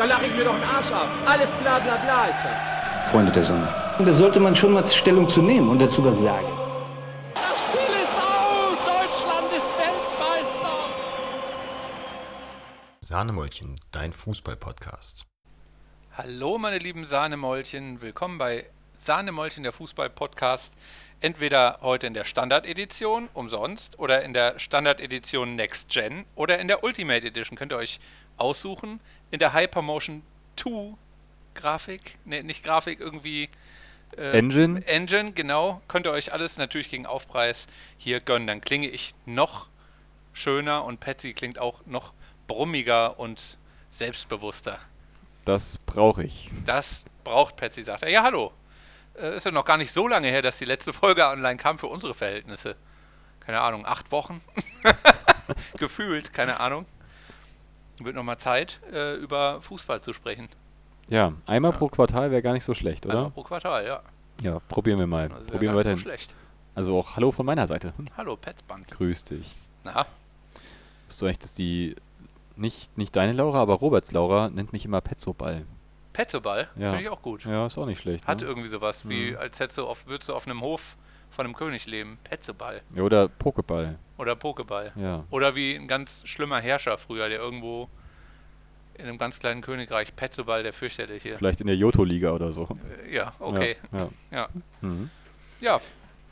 Da lache ich mir doch den Arsch ab. Alles bla bla bla ist das. Freunde der Sonne. Da sollte man schon mal Stellung zu nehmen und dazu was sagen. Das Spiel ist aus! Deutschland ist Weltmeister! Sahnemäulchen, dein Fußball-Podcast. Hallo meine lieben Sahnemäulchen, willkommen bei Sahnemäulchen, der Fußball-Podcast. Entweder heute in der Standard-Edition, umsonst, oder in der Standard-Edition Next Gen oder in der Ultimate Edition. Könnt ihr euch aussuchen. In der Hypermotion 2 Grafik, ne, nicht Grafik, irgendwie äh, Engine? Engine, genau. Könnt ihr euch alles natürlich gegen Aufpreis hier gönnen. Dann klinge ich noch schöner und Patsy klingt auch noch brummiger und selbstbewusster. Das brauche ich. Das braucht Patsy, sagt er. Ja, hallo. Äh, ist ja noch gar nicht so lange her, dass die letzte Folge online kam für unsere Verhältnisse. Keine Ahnung, acht Wochen? Gefühlt, keine Ahnung. Wird nochmal Zeit, äh, über Fußball zu sprechen. Ja, einmal pro Quartal wäre gar nicht so schlecht, oder? Einmal pro Quartal, ja. Ja, probieren wir mal. Also probieren wir nicht so weiterhin. schlecht. Also auch Hallo von meiner Seite. Hallo, Petsband. Grüß dich. Na, Bist du eigentlich, dass die, nicht, nicht deine Laura, aber Roberts Laura nennt mich immer Petzoball. Petzoball, Ja. finde ich auch gut. Ja, ist auch nicht schlecht. Hat ne? irgendwie sowas, wie Mhm. als hättest du auf, würdest du auf einem Hof von einem König leben. Petzeball. Ja, oder Pokéball. Oder Pokeball. Ja. Oder wie ein ganz schlimmer Herrscher früher, der irgendwo in einem ganz kleinen Königreich, Petzeball, der fürchterliche. Vielleicht in der Joto-Liga oder so. Äh, Ja, okay. Ja, ja. Ja. Mhm. ja.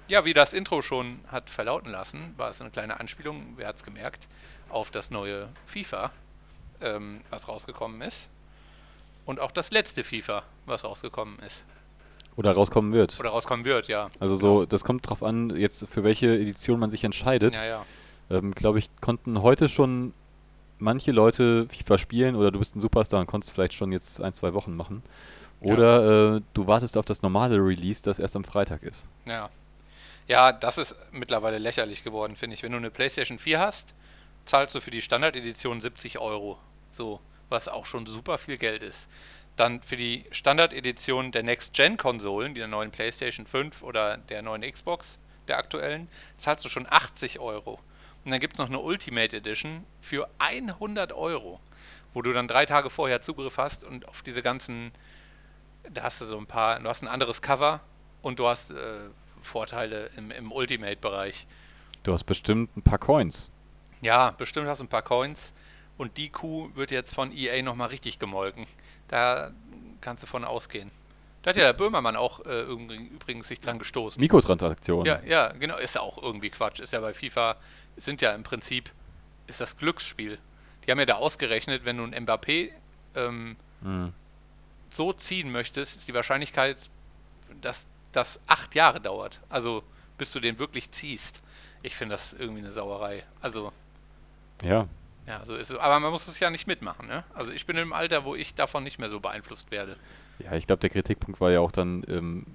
Ja, wie das Intro schon hat verlauten lassen, war es eine kleine Anspielung, wer hat es gemerkt, auf das neue FIFA, ähm, was rausgekommen ist. Und auch das letzte FIFA, was rausgekommen ist. Oder rauskommen wird. Oder rauskommen wird, ja. Also so, das kommt drauf an, jetzt für welche Edition man sich entscheidet. Ja, ja. Ähm, Glaube ich, konnten heute schon manche Leute FIFA spielen oder du bist ein Superstar und konntest vielleicht schon jetzt ein, zwei Wochen machen. Oder äh, du wartest auf das normale Release, das erst am Freitag ist. Ja. Ja, das ist mittlerweile lächerlich geworden, finde ich. Wenn du eine PlayStation 4 hast, zahlst du für die Standard-Edition 70 Euro. So, was auch schon super viel Geld ist. Dann für die Standard-Edition der Next-Gen-Konsolen, die der neuen PlayStation 5 oder der neuen Xbox, der aktuellen, zahlst du schon 80 Euro. Und dann gibt es noch eine Ultimate Edition für 100 Euro, wo du dann drei Tage vorher Zugriff hast und auf diese ganzen, da hast du so ein paar, du hast ein anderes Cover und du hast äh, Vorteile im, im Ultimate-Bereich. Du hast bestimmt ein paar Coins. Ja, bestimmt hast du ein paar Coins und die Kuh wird jetzt von EA nochmal richtig gemolken. Da kannst du von ausgehen. Da hat ja der Böhmermann auch äh, übrigens sich dran gestoßen. Mikrotransaktionen. Ja, ja, genau, ist ja auch irgendwie Quatsch. Ist ja bei FIFA, sind ja im Prinzip, ist das Glücksspiel. Die haben ja da ausgerechnet, wenn du ein Mbappé ähm, Mhm. so ziehen möchtest, ist die Wahrscheinlichkeit, dass das acht Jahre dauert. Also bis du den wirklich ziehst. Ich finde das irgendwie eine Sauerei. Also, ja. Ja, so ist es. Aber man muss es ja nicht mitmachen, ne? Also ich bin im Alter, wo ich davon nicht mehr so beeinflusst werde. Ja, ich glaube, der Kritikpunkt war ja auch dann ähm,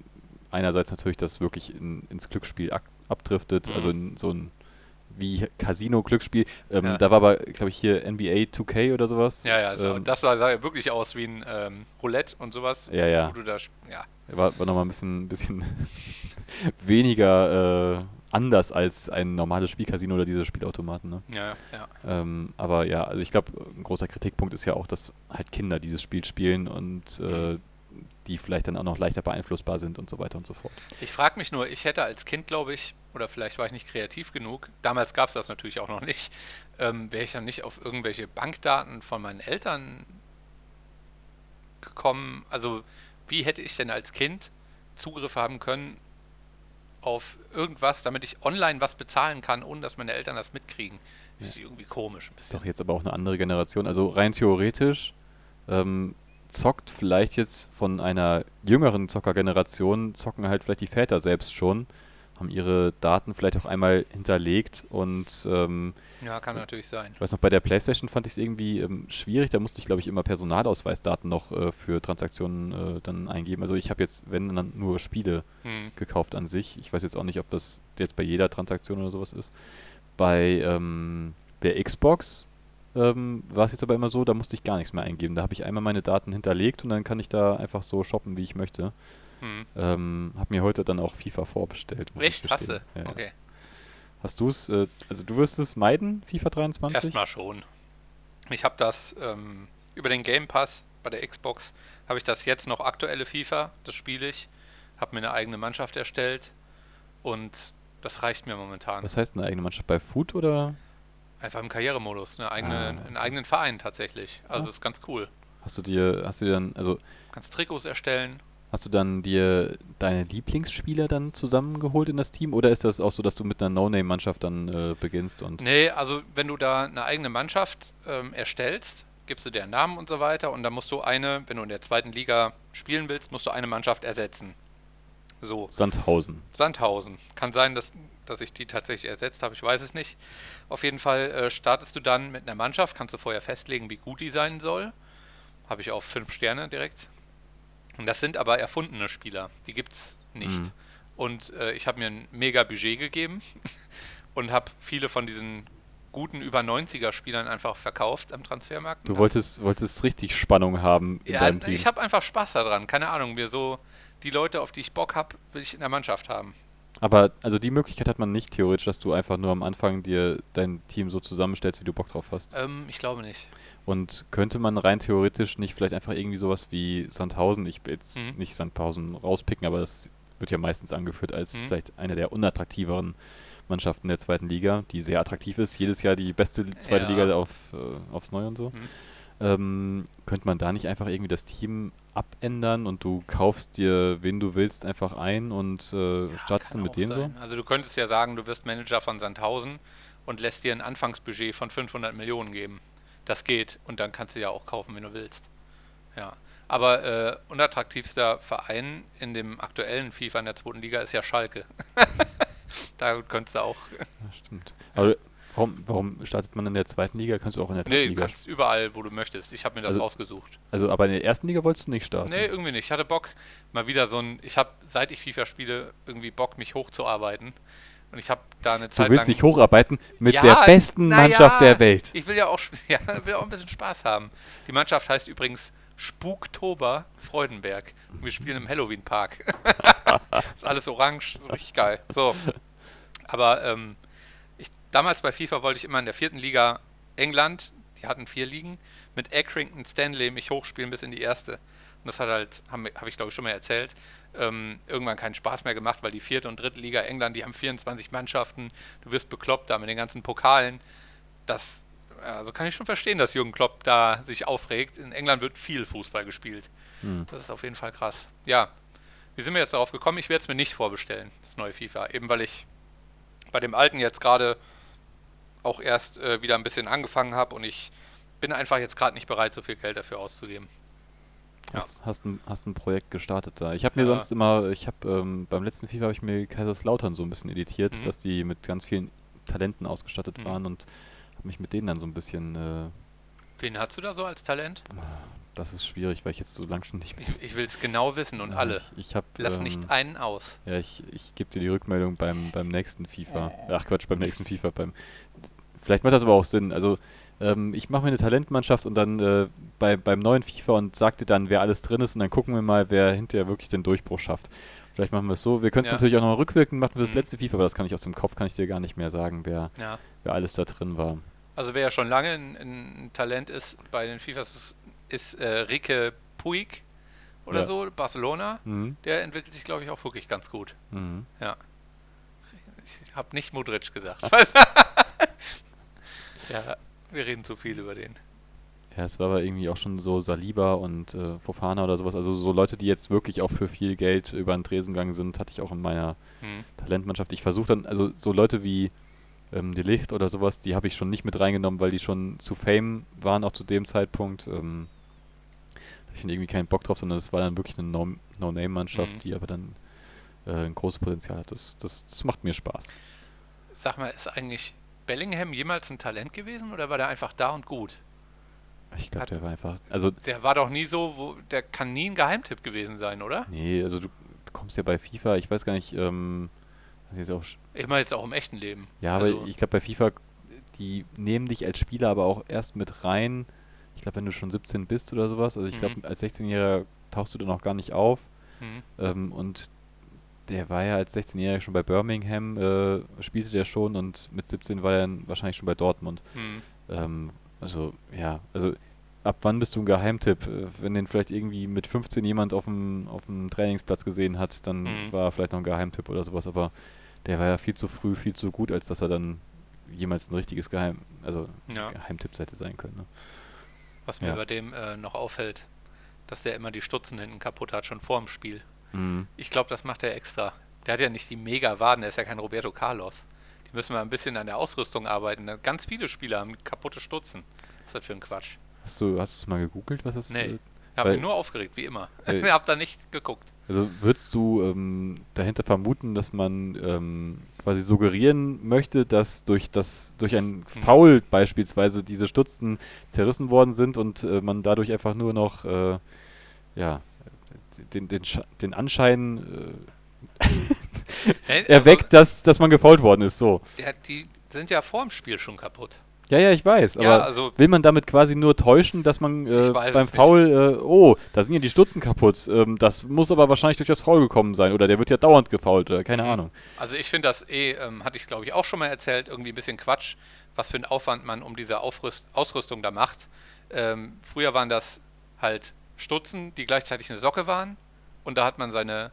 einerseits natürlich, dass wirklich in, ins Glücksspiel abdriftet, Mhm. also in so ein wie Casino-Glücksspiel. Ähm, Ja. Da war aber, glaube ich, hier NBA 2K oder sowas. Ja, ja, so, ähm, das sah, sah wirklich aus wie ein ähm, Roulette und sowas. Ja, ja. Wo du da, ja. War, war nochmal ein bisschen, bisschen weniger äh, anders als ein normales Spielcasino oder diese Spielautomaten. Ne? Ja, ja. Ähm, aber ja, also ich glaube, ein großer Kritikpunkt ist ja auch, dass halt Kinder dieses Spiel spielen und äh, die vielleicht dann auch noch leichter beeinflussbar sind und so weiter und so fort. Ich frage mich nur, ich hätte als Kind, glaube ich, oder vielleicht war ich nicht kreativ genug, damals gab es das natürlich auch noch nicht, ähm, wäre ich dann nicht auf irgendwelche Bankdaten von meinen Eltern gekommen. Also wie hätte ich denn als Kind Zugriff haben können auf irgendwas, damit ich online was bezahlen kann, ohne dass meine Eltern das mitkriegen? Das ist irgendwie komisch ein Ist bisschen. doch jetzt aber auch eine andere Generation. Also rein theoretisch ähm, zockt vielleicht jetzt von einer jüngeren Zockergeneration, zocken halt vielleicht die Väter selbst schon, haben ihre Daten vielleicht auch einmal hinterlegt und ähm, Ja, kann natürlich sein. ich weiß noch, bei der Playstation fand ich es irgendwie ähm, schwierig, da musste ich glaube ich immer Personalausweisdaten noch äh, für Transaktionen äh, dann eingeben. Also ich habe jetzt, wenn dann nur Spiele Hm. gekauft an sich. Ich weiß jetzt auch nicht, ob das jetzt bei jeder Transaktion oder sowas ist. Bei ähm, der Xbox ähm, war es jetzt aber immer so, da musste ich gar nichts mehr eingeben. Da habe ich einmal meine Daten hinterlegt und dann kann ich da einfach so shoppen, wie ich möchte. Hm. Ähm, habe mir heute dann auch FIFA vorbestellt. Echt? Hasse? Ja. Okay. Hast du es, äh, also du wirst es meiden, FIFA 23? Erstmal schon. Ich habe das ähm, über den Game Pass bei der Xbox habe ich das jetzt noch aktuelle FIFA, das spiele ich, habe mir eine eigene Mannschaft erstellt und das reicht mir momentan. Was heißt eine eigene Mannschaft bei Food oder Einfach im Karrieremodus, eine eigene, Ah. einen eigenen Verein tatsächlich. Also Oh. ist ganz cool. hast du dir, hast du dir dann, also Kannst Trikots erstellen. hast du dann dir deine Lieblingsspieler dann zusammengeholt in das Team oder ist das auch so, dass du mit einer No-Name-Mannschaft dann äh, beginnst und Nee, also wenn du da eine eigene Mannschaft ähm, erstellst, gibst du deren Namen und so weiter und dann musst du eine, wenn du in der zweiten Liga spielen willst, musst du eine Mannschaft ersetzen. So, Sandhausen? Sandhausen. Kann sein, dass, dass ich die tatsächlich ersetzt habe, ich weiß es nicht. Auf jeden Fall äh, startest du dann mit einer Mannschaft, kannst du vorher festlegen, wie gut die sein soll. Habe ich auf fünf Sterne direkt. Und das sind aber erfundene Spieler, die gibt's nicht. Mhm. Und äh, ich habe mir ein mega Budget gegeben und habe viele von diesen guten über 90er Spielern einfach verkauft am Transfermarkt. Du wolltest, wolltest richtig Spannung haben in ja, deinem Team. ich habe einfach Spaß daran. Keine Ahnung, mir so die Leute, auf die ich Bock habe, will ich in der Mannschaft haben. Aber also die Möglichkeit hat man nicht theoretisch, dass du einfach nur am Anfang dir dein Team so zusammenstellst, wie du Bock drauf hast. Ähm, ich glaube nicht. Und könnte man rein theoretisch nicht vielleicht einfach irgendwie sowas wie Sandhausen, ich will jetzt Mhm. nicht Sandhausen rauspicken, aber das wird ja meistens angeführt als Mhm. vielleicht eine der unattraktiveren Mannschaften der zweiten Liga, die sehr attraktiv ist, jedes Jahr die beste zweite Ja. Liga auf, äh, aufs Neue und so. Mhm. Ähm, könnte man da nicht einfach irgendwie das Team abändern und du kaufst dir, wen du willst, einfach ein und äh, startest Kann dann mit denen so? Also du könntest ja sagen, du wirst Manager von Sandhausen und lässt dir ein Anfangsbudget von 500 Millionen geben. Das geht und dann kannst du ja auch kaufen, wenn du willst. Ja. Aber äh, unattraktivster Verein in dem aktuellen FIFA in der zweiten Liga ist ja Schalke. da könntest du auch. Ja, stimmt. Aber warum, warum startet man in der zweiten Liga? Kannst du auch in der dritten Nee, du Liga kannst überall, wo du möchtest. Ich habe mir das Also- ausgesucht. Also, aber in der ersten Liga wolltest du nicht starten? Nee, irgendwie nicht. Ich hatte Bock, mal wieder so ein. Ich habe, seit ich FIFA spiele, irgendwie Bock, mich hochzuarbeiten. Und ich habe da eine Du Zeit willst lang. dich hocharbeiten mit Ja, der besten Mannschaft ja, der Welt. Ich will ja auch, ja, will auch ein bisschen Spaß haben. Die Mannschaft heißt übrigens Spuktober Freudenberg. Und wir spielen im Halloween Park. ist alles orange, ist richtig geil. So. Aber ähm, damals bei FIFA wollte ich immer in der vierten Liga England, die hatten vier Ligen, mit Accrington Stanley mich hochspielen bis in die erste. Und das hat halt, habe hab ich glaube ich schon mal erzählt, ähm, irgendwann keinen Spaß mehr gemacht, weil die vierte und dritte Liga England, die haben 24 Mannschaften, du wirst bekloppt da mit den ganzen Pokalen. Das, also kann ich schon verstehen, dass Jürgen Klopp da sich aufregt. In England wird viel Fußball gespielt. Hm. Das ist auf jeden Fall krass. Ja, wie sind wir jetzt darauf gekommen? Ich werde es mir nicht vorbestellen, das neue FIFA. Eben weil ich bei dem alten jetzt gerade auch erst äh, wieder ein bisschen angefangen habe und ich bin einfach jetzt gerade nicht bereit, so viel Geld dafür auszugeben. Ja. Hast, hast, ein, hast ein Projekt gestartet da. Ich habe mir Ja. sonst immer, ich habe ähm, beim letzten FIFA habe ich mir Kaiserslautern so ein bisschen editiert, Mhm. dass die mit ganz vielen Talenten ausgestattet Mhm. waren und habe mich mit denen dann so ein bisschen, äh, Wen hast du da so als Talent? das ist schwierig, weil ich jetzt so lang schon nicht mehr. Ich, ich will es genau wissen und Ja, alle. Ich, ich habe Lass ähm, nicht einen aus. Ja, ich, ich gebe dir die Rückmeldung beim, beim nächsten FIFA. Ach Quatsch, beim nächsten FIFA. Beim, vielleicht macht das aber auch Sinn. Also ähm, ich mache mir eine Talentmannschaft und dann äh, bei, beim neuen FIFA und sag dir dann, wer alles drin ist und dann gucken wir mal, wer hinterher wirklich den Durchbruch schafft. Vielleicht machen wir es so. Wir können es Ja. natürlich auch noch rückwirkend machen für das Mhm. letzte FIFA, aber das kann ich aus dem Kopf, kann ich dir gar nicht mehr sagen, wer, Ja. wer alles da drin war. Also wer ja schon lange ein, ein Talent ist bei den FIFAs, ist, äh, Rike Puig oder Ja. so, Barcelona. Mhm. Der entwickelt sich, glaube ich, auch wirklich ganz gut. Mhm. Ich habe nicht Modric gesagt. ja, wir reden zu viel über den. Ja, es war aber irgendwie auch schon so Saliba und äh, Fofana oder sowas. Also so Leute, die jetzt wirklich auch für viel Geld über den Tresen gegangen sind, hatte ich auch in meiner Hm. Talentmannschaft. Ich versuche dann, also so Leute wie ähm, De Licht oder sowas, die habe ich schon nicht mit reingenommen, weil die schon zu Fame waren, auch zu dem Zeitpunkt. Ähm, da hatte ich irgendwie keinen Bock drauf, sondern es war dann wirklich eine No- No-Name-Mannschaft, Mhm. die aber dann äh, ein großes Potenzial hat. Das, das, das macht mir Spaß. Sag mal, ist eigentlich Bellingham jemals ein Talent gewesen oder war der einfach da und gut? Ich glaube, der war einfach, also Der war doch nie so, wo, der kann nie ein Geheimtipp gewesen sein, oder? nee, also du kommst ja bei FIFA, ich weiß gar nicht, ähm, das ist auch Ich meine jetzt auch im echten Leben. Ja, aber Also- ich glaube bei FIFA, die nehmen dich als Spieler aber auch erst mit rein. Ich glaube, wenn du schon 17 bist oder sowas. Also ich glaube, Mhm. als 16-Jähriger tauchst du dann noch gar nicht auf. Hm. Ähm, und der war ja als 16-Jähriger schon bei Birmingham, äh, spielte der schon und mit 17 war er dann wahrscheinlich schon bei Dortmund. Hm. Ähm, also ja, also ab wann bist du ein Geheimtipp? Äh, Wenn den vielleicht irgendwie mit 15 jemand auf dem, auf dem Trainingsplatz gesehen hat, dann Mhm. war er vielleicht noch ein Geheimtipp oder sowas, aber der war ja viel zu früh, viel zu gut, als dass er dann jemals ein richtiges Geheim, also Ja. Geheimtipp hätte sein können. Ne? Was mir Ja. bei dem äh, noch auffällt, dass der immer die Stutzen hinten kaputt hat, schon vor dem Spiel. Mhm. Ich glaube, das macht er extra. Der hat ja nicht die mega Waden, der ist ja kein Roberto Carlos. Die müssen mal ein bisschen an der Ausrüstung arbeiten. Ganz viele Spieler haben kaputte Stutzen. Was ist das für ein Quatsch? Hast du hast du's mal gegoogelt, was das Nee. äh, Ich habe mich nur aufgeregt, wie immer. Äh, Ich habe da nicht geguckt. Also würdest du ähm, dahinter vermuten, dass man ähm, quasi suggerieren möchte, dass durch das durch ein Foul beispielsweise diese Stutzen zerrissen worden sind und äh, man dadurch einfach nur noch äh, ja den, den, den Anschein Äh, äh, erweckt, dass, dass man gefault worden ist. So. Also, der, die sind ja vor dem Spiel schon kaputt. Ja, ja, ich weiß. Ja, Aber also- will man damit quasi nur täuschen, dass man äh, beim. Foul, äh, oh, da sind ja die Stutzen kaputt. Ähm, das muss aber wahrscheinlich durch das Foul gekommen sein oder der wird ja dauernd gefault. Äh, keine Mhm. Ahnung. Also ich finde das eh, ähm, hatte ich glaube ich auch schon mal erzählt, irgendwie ein bisschen Quatsch, was für einen Aufwand man um diese Aufrüst Ausrüstung da macht. Ähm, früher waren das halt Stutzen, die gleichzeitig eine Socke waren und da hat man seine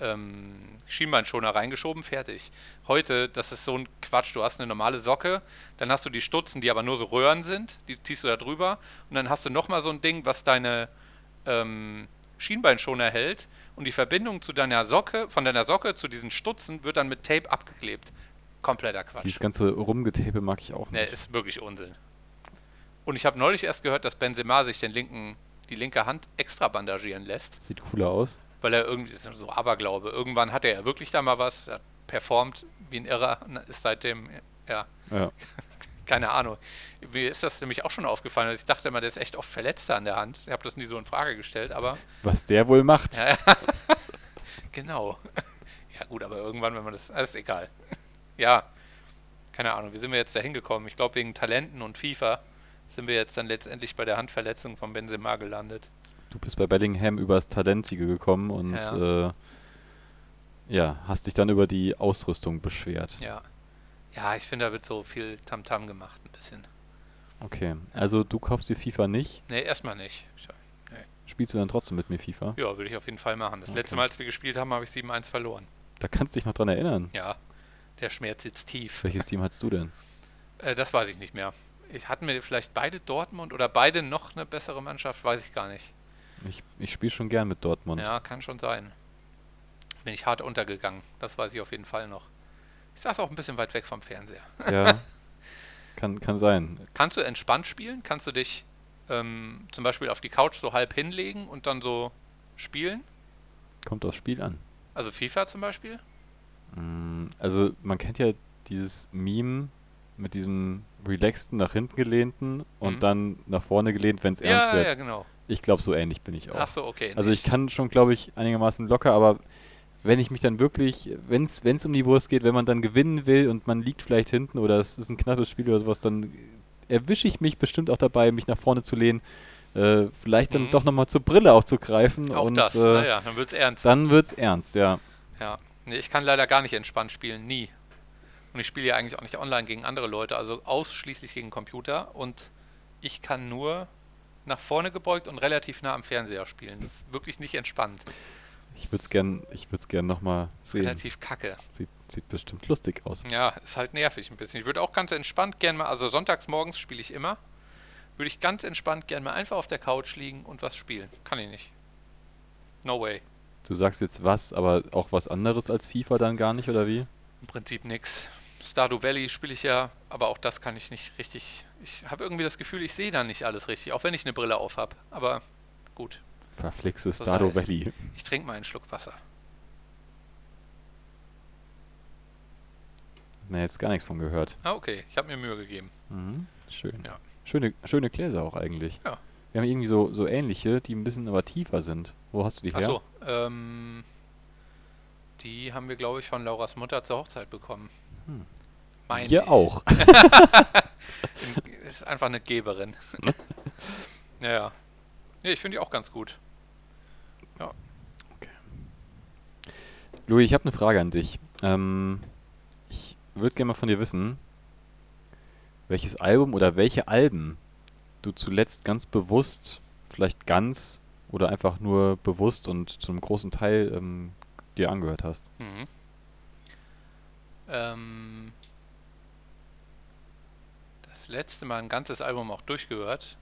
ähm, Schienbeinschoner reingeschoben, fertig. Heute, das ist so ein Quatsch, du hast eine normale Socke, dann hast du die Stutzen, die aber nur so Röhren sind, die ziehst du da drüber und dann hast du nochmal so ein Ding, was deine ähm, Schienbeinschoner hält und die Verbindung zu deiner Socke, von deiner Socke zu diesen Stutzen wird dann mit Tape abgeklebt. Kompletter Quatsch. Dieses ganze Rumgetape mag ich auch Ne, nicht. ist wirklich Unsinn. Und ich habe neulich erst gehört, dass Benzema sich den linken, die linke Hand extra bandagieren lässt, Sieht cooler aus. weil er irgendwie, ist so Aberglaube, irgendwann hat er ja wirklich da mal was, er hat performt wie ein Irrer, und ist seitdem, ja, Ja. keine Ahnung. Mir ist das nämlich auch schon aufgefallen, also ich dachte immer, der ist echt oft verletzt da an der Hand. Ich habe das nie so in Frage gestellt, aber Was der wohl macht. ja. genau. Ja gut, aber irgendwann, wenn man das, das ist egal. Ja, keine Ahnung, wie sind wir jetzt da hingekommen? Ich glaube, wegen Talenten und FIFA sind wir jetzt dann letztendlich bei der Handverletzung von Benzema gelandet. Du bist bei Bellingham übers Talentige gekommen und Ja. äh, ja, hast dich dann über die Ausrüstung beschwert. Ja. Ja, ich finde, da wird so viel Tamtam gemacht, ein bisschen. Okay, also du kaufst dir FIFA nicht, Nee, erstmal nicht. Ich- spielst du dann trotzdem mit mir FIFA? Ja, würde ich auf jeden Fall machen. Das Okay. letzte Mal, als wir gespielt haben, habe ich 7-1 verloren. Da kannst du dich noch dran erinnern. Ja, der Schmerz sitzt tief. Welches Team hattest du denn? Äh, das weiß ich nicht mehr. Ich, hatten wir vielleicht beide Dortmund oder beide noch eine bessere Mannschaft? Weiß ich gar nicht. Ich, ich spiele schon gern mit Dortmund. Ja, kann schon sein. Bin ich hart untergegangen. Das weiß ich auf jeden Fall noch. Ich saß auch ein bisschen weit weg vom Fernseher. Ja. kann, kann sein. Kannst du entspannt spielen? Kannst du dich ähm, zum Beispiel auf die Couch so halb hinlegen und dann so spielen? Kommt aufs Spiel an. Also FIFA zum Beispiel? Mm, Also man kennt ja dieses Meme mit diesem relaxten nach hinten gelehnten und Mhm. dann nach vorne gelehnt, wenn es ernst Ja, wird. ja, genau. Ich glaube, so ähnlich bin ich auch. Ach so, okay. Also ich kann schon, glaube ich, einigermaßen locker, aber wenn ich mich dann wirklich, wenn es um die Wurst geht, wenn man dann gewinnen will und man liegt vielleicht hinten oder es ist ein knappes Spiel oder sowas, dann erwische ich mich bestimmt auch dabei, mich nach vorne zu lehnen, äh, vielleicht dann Mhm. doch nochmal zur Brille auch zu greifen Auch und das, äh, naja, dann wird's ernst. dann wird's ernst, ja. Ja, nee, ich kann leider gar nicht entspannt spielen, nie. Und ich spiele ja eigentlich auch nicht online gegen andere Leute, also ausschließlich gegen Computer. Und ich kann nur nach vorne gebeugt und relativ nah am Fernseher spielen. Das ist wirklich nicht entspannt. Ich würde es gern, ich würde es gern nochmal sehen. Relativ kacke. Sieht, sieht bestimmt lustig aus. Ja, ist halt nervig ein bisschen. Ich würde auch ganz entspannt gern mal, also sonntags morgens spiele ich immer, würde ich ganz entspannt gern mal einfach auf der Couch liegen und was spielen. Kann ich nicht. No way. Du sagst jetzt was, aber auch was anderes als FIFA dann gar nicht, oder wie? Im Prinzip nix. Stardew Valley spiele ich ja, aber auch das kann ich nicht richtig. Ich habe irgendwie das Gefühl, ich sehe da nicht alles richtig, auch wenn ich eine Brille auf habe. Aber gut, Verflixtes Das Stardew Valley. ich trinke mal einen Schluck Wasser. Na, jetzt gar nichts von gehört. Ah, okay, ich habe mir Mühe gegeben. Mhm. Schön. Ja. Schöne, schöne Gläser auch eigentlich. Ja. Wir haben irgendwie so, so ähnliche, die ein bisschen aber tiefer sind. Wo hast du die her? Achso, ähm, die haben wir, glaube ich, von Lauras Mutter zur Hochzeit bekommen. Hm. Mein Wir ich. auch. Ist einfach eine Geberin. ja, ja. Ja, ich finde die auch ganz gut. Louis, ich habe eine Frage an dich. Ähm, ich würde gerne mal von dir wissen, welches Album oder welche Alben du zuletzt ganz bewusst, vielleicht ganz oder einfach nur bewusst und zu einem großen Teil ähm, dir angehört hast? Mhm. Ähm, das letzte Mal ein ganzes Album auch durchgehört.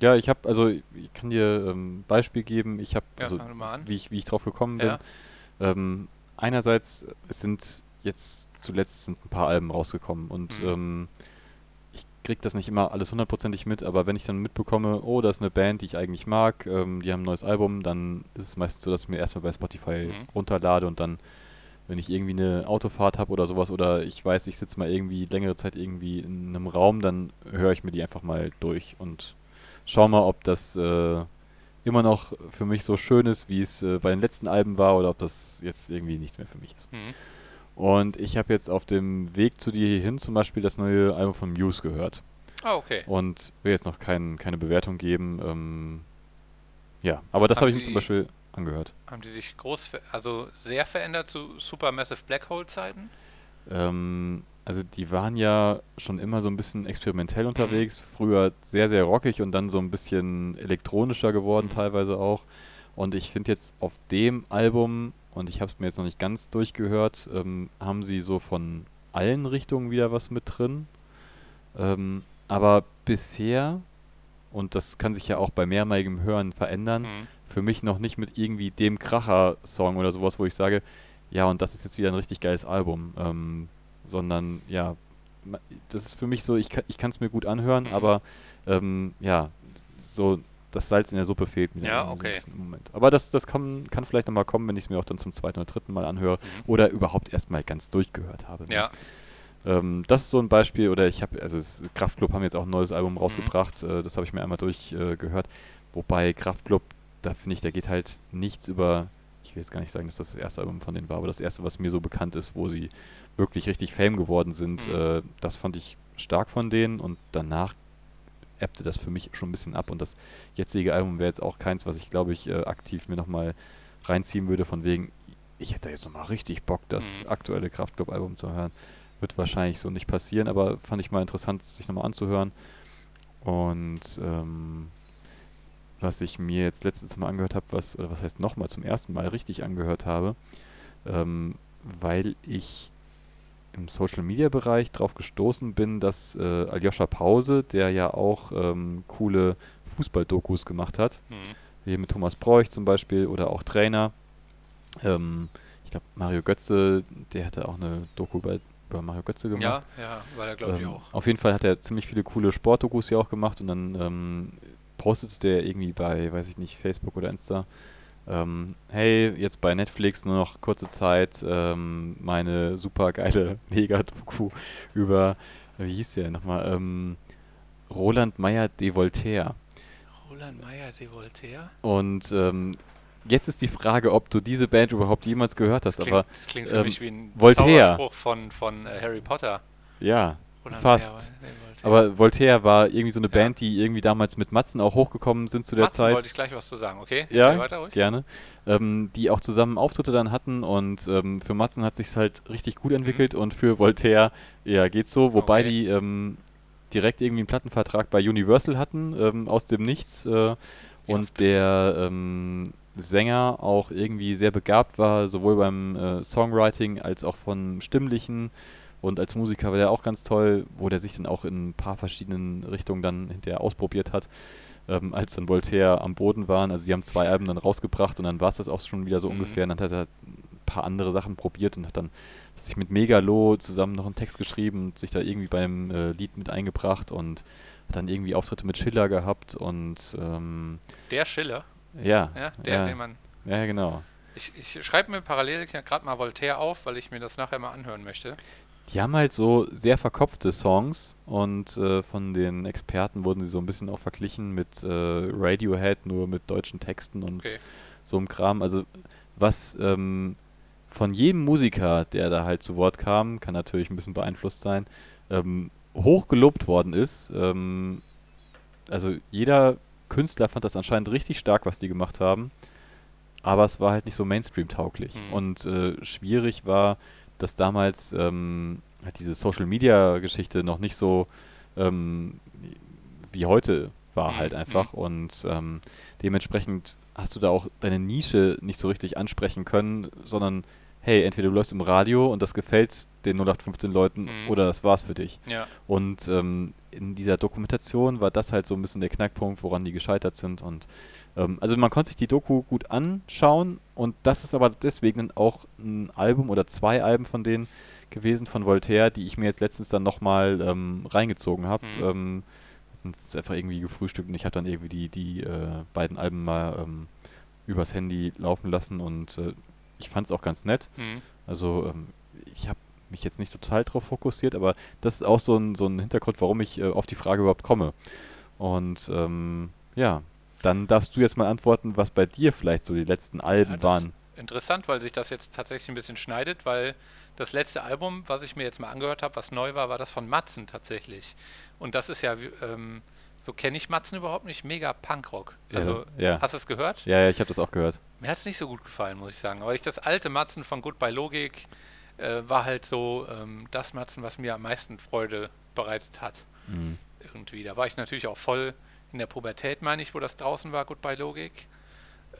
Ja, ich habe, also ich kann dir ähm, Beispiel geben. Ich habe, Ja, also wie ich, wie ich drauf gekommen bin. Ja. Ähm, einerseits, es sind jetzt zuletzt sind ein paar Alben rausgekommen und Mhm. ähm, ich krieg das nicht immer alles hundertprozentig mit, aber wenn ich dann mitbekomme, oh, das ist eine Band, die ich eigentlich mag, ähm, die haben ein neues Album, dann ist es meistens so, dass ich mir erstmal bei Spotify Mhm. runterlade und dann, wenn ich irgendwie eine Autofahrt habe oder sowas oder ich weiß, ich sitze mal irgendwie längere Zeit irgendwie in einem Raum, dann höre ich mir die einfach mal durch und schau mal, ob das äh, immer noch für mich so schön ist, wie es äh, bei den letzten Alben war oder ob das jetzt irgendwie nichts mehr für mich ist. Mhm. Und ich habe jetzt auf dem Weg zu dir hierhin zum Beispiel das neue Album von Muse gehört Ah, okay. und will jetzt noch kein, keine Bewertung geben. Ähm, ja, aber das habe ich mir zum Beispiel angehört. Haben die sich groß, also sehr verändert zu Supermassive Black Hole Zeiten? Ähm, also die waren ja schon immer so ein bisschen Mhm. experimentell unterwegs. Früher sehr, sehr rockig und dann so ein bisschen elektronischer geworden Mhm. teilweise auch. Und ich finde jetzt auf dem Album, und ich habe es mir jetzt noch nicht ganz durchgehört, ähm, haben sie so von allen Richtungen wieder was mit drin. Ähm, aber bisher, und das kann sich ja auch bei mehrmaligem Hören verändern, Mhm. Für mich noch nicht mit irgendwie dem Kracher-Song oder sowas, wo ich sage, ja, und das ist jetzt wieder ein richtig geiles Album. Ähm, sondern, ja, das ist für mich so, ich kann es mir gut anhören, Mhm. aber ähm, ja, so das Salz in der Suppe fehlt mir Ja, okay. im Moment. Aber das, das kann, kann vielleicht nochmal kommen, wenn ich es mir auch dann zum zweiten oder dritten Mal anhöre Mhm. oder überhaupt erstmal ganz durchgehört habe. Ja, Ähm, das ist so ein Beispiel, oder ich habe, also es, Kraftklub haben jetzt auch ein neues Mhm. Album rausgebracht, äh, das habe ich mir einmal durchgehört. Äh. Wobei Kraftklub, da finde ich, da geht halt nichts über, ich will jetzt gar nicht sagen, dass das das erste Album von denen war, aber das erste, was mir so bekannt ist, wo sie wirklich richtig Fame geworden sind, Mhm. äh, das fand ich stark von denen und danach ebbte das für mich schon ein bisschen ab und das jetzige Album wäre jetzt auch keins, was ich glaube ich äh, aktiv mir nochmal reinziehen würde, von wegen, ich hätte jetzt nochmal richtig Bock, das Mhm. aktuelle Kraftklub-Album zu hören. Wird wahrscheinlich so nicht passieren, aber fand ich mal interessant, sich nochmal anzuhören. Und ähm, was ich mir jetzt letztes Mal angehört habe, was, oder was heißt nochmal zum ersten Mal richtig angehört habe, ähm, weil ich im Social Media Bereich drauf gestoßen bin, dass äh, Aljoscha Pause, der ja auch ähm, coole Fußball-Dokus gemacht hat, mhm. hier mit Thomas Bräuch zum Beispiel oder auch Trainer. Ähm, ich glaube, Mario Götze, der hatte auch eine Doku bei, über Mario Götze gemacht. ja, ja, war der glaube ich Ähm, auch. Auf jeden Fall hat er ziemlich viele coole Sportdokus hier auch gemacht und dann postete der irgendwie bei, weiß ich nicht, Facebook oder Insta, ähm, hey, jetzt bei Netflix nur noch kurze Zeit ähm, meine super geile Mega-Doku über, wie hieß der nochmal, ähm, Roland Meyer de Voltaire. Roland Meyer de Voltaire? Und ähm, jetzt ist die Frage, ob du diese Band überhaupt jemals gehört hast, Das aber klingt, das klingt für ähm, mich wie ein Voltaire. Zauberspruch von, von äh, Harry Potter. ja, Roland Fast. Meyer. Aber Voltaire war irgendwie so eine Ja. Band, die irgendwie damals mit Matzen auch hochgekommen sind zu der Matzen Zeit. wollte ich gleich was zu sagen, okay? Ja, weiter ruhig. gerne. Ähm, die auch zusammen Auftritte dann hatten und ähm, für Matzen hat sich halt richtig gut entwickelt und für Voltaire, ja, geht's so, wobei Okay. die ähm, direkt irgendwie einen Plattenvertrag bei Universal hatten, ähm, aus dem Nichts äh, und der ähm, Sänger auch irgendwie sehr begabt war, sowohl beim äh, Songwriting als auch von Stimmlichen und als Musiker war der auch ganz toll, wo der sich dann auch in ein paar verschiedenen Richtungen dann hinterher ausprobiert hat ähm, als dann Voltaire am Boden waren. Also die haben zwei Alben dann rausgebracht und dann war es das auch schon wieder so Mhm. ungefähr. Und dann hat er ein paar andere Sachen probiert und hat dann sich mit Megalo zusammen noch einen Text geschrieben und sich da irgendwie beim äh, Lied mit eingebracht und hat dann irgendwie Auftritte mit Schiller gehabt und ähm, Der Schiller, ja, ja, der, ja, den man. ja, genau. Ich, ich schreibe mir parallel gerade mal Voltaire auf, weil ich mir das nachher mal anhören möchte. Die haben halt so sehr verkopfte Songs und äh, von den Experten wurden sie so ein bisschen auch verglichen mit äh, Radiohead, nur mit deutschen Texten und Okay. so einem Kram. Also was ähm, von jedem Musiker, der da halt zu Wort kam, kann natürlich ein bisschen beeinflusst sein, ähm, hoch gelobt worden ist. Ähm, also jeder Künstler fand das anscheinend richtig stark, was die gemacht haben. Aber es war halt nicht so Mainstream-tauglich. Mhm. Und äh, schwierig war, dass damals ähm, halt diese Social-Media-Geschichte noch nicht so ähm, wie heute war Mhm, halt einfach. Und ähm, dementsprechend hast du da auch deine Nische nicht so richtig ansprechen können, sondern hey, entweder du läufst im Radio und das gefällt den 0815 Leuten Mhm. oder das war's für dich. Ja. Und ähm, in dieser Dokumentation war das halt so ein bisschen der Knackpunkt, woran die gescheitert sind. Und ähm, also man konnte sich die Doku gut anschauen und das ist aber deswegen dann auch ein Album oder zwei Alben von denen gewesen von Voltaire, die ich mir jetzt letztens dann nochmal ähm, reingezogen habe. Mhm. Ähm, ist einfach irgendwie gefrühstückt und ich habe dann irgendwie die, die äh, beiden Alben mal ähm, übers Handy laufen lassen und äh, ich fand es auch ganz nett. Mhm. Also ähm, ich habe mich jetzt nicht total drauf fokussiert, aber das ist auch so ein, so ein Hintergrund, warum ich äh, auf die Frage überhaupt komme. Und ähm, ja, dann darfst du jetzt mal antworten, was bei dir vielleicht so die letzten Alben Ja, das- waren. Interessant, weil sich das jetzt tatsächlich ein bisschen schneidet, weil das letzte Album, was ich mir jetzt mal angehört habe, was neu war, war das von Matzen tatsächlich. Und das ist ja, ähm, so kenne ich Matzen überhaupt nicht, mega Punkrock. Ja, Also, das- ja. hast du es gehört? Ja, ja, ich habe das auch gehört. Mir hat es nicht so gut gefallen, muss ich sagen. Aber ich das alte Matzen von Goodbye Logik äh, war halt so ähm, das Matzen, was mir am meisten Freude bereitet hat. Mhm. Irgendwie. Da war ich natürlich auch voll in der Pubertät, meine ich, wo das draußen war, Goodbye Logik.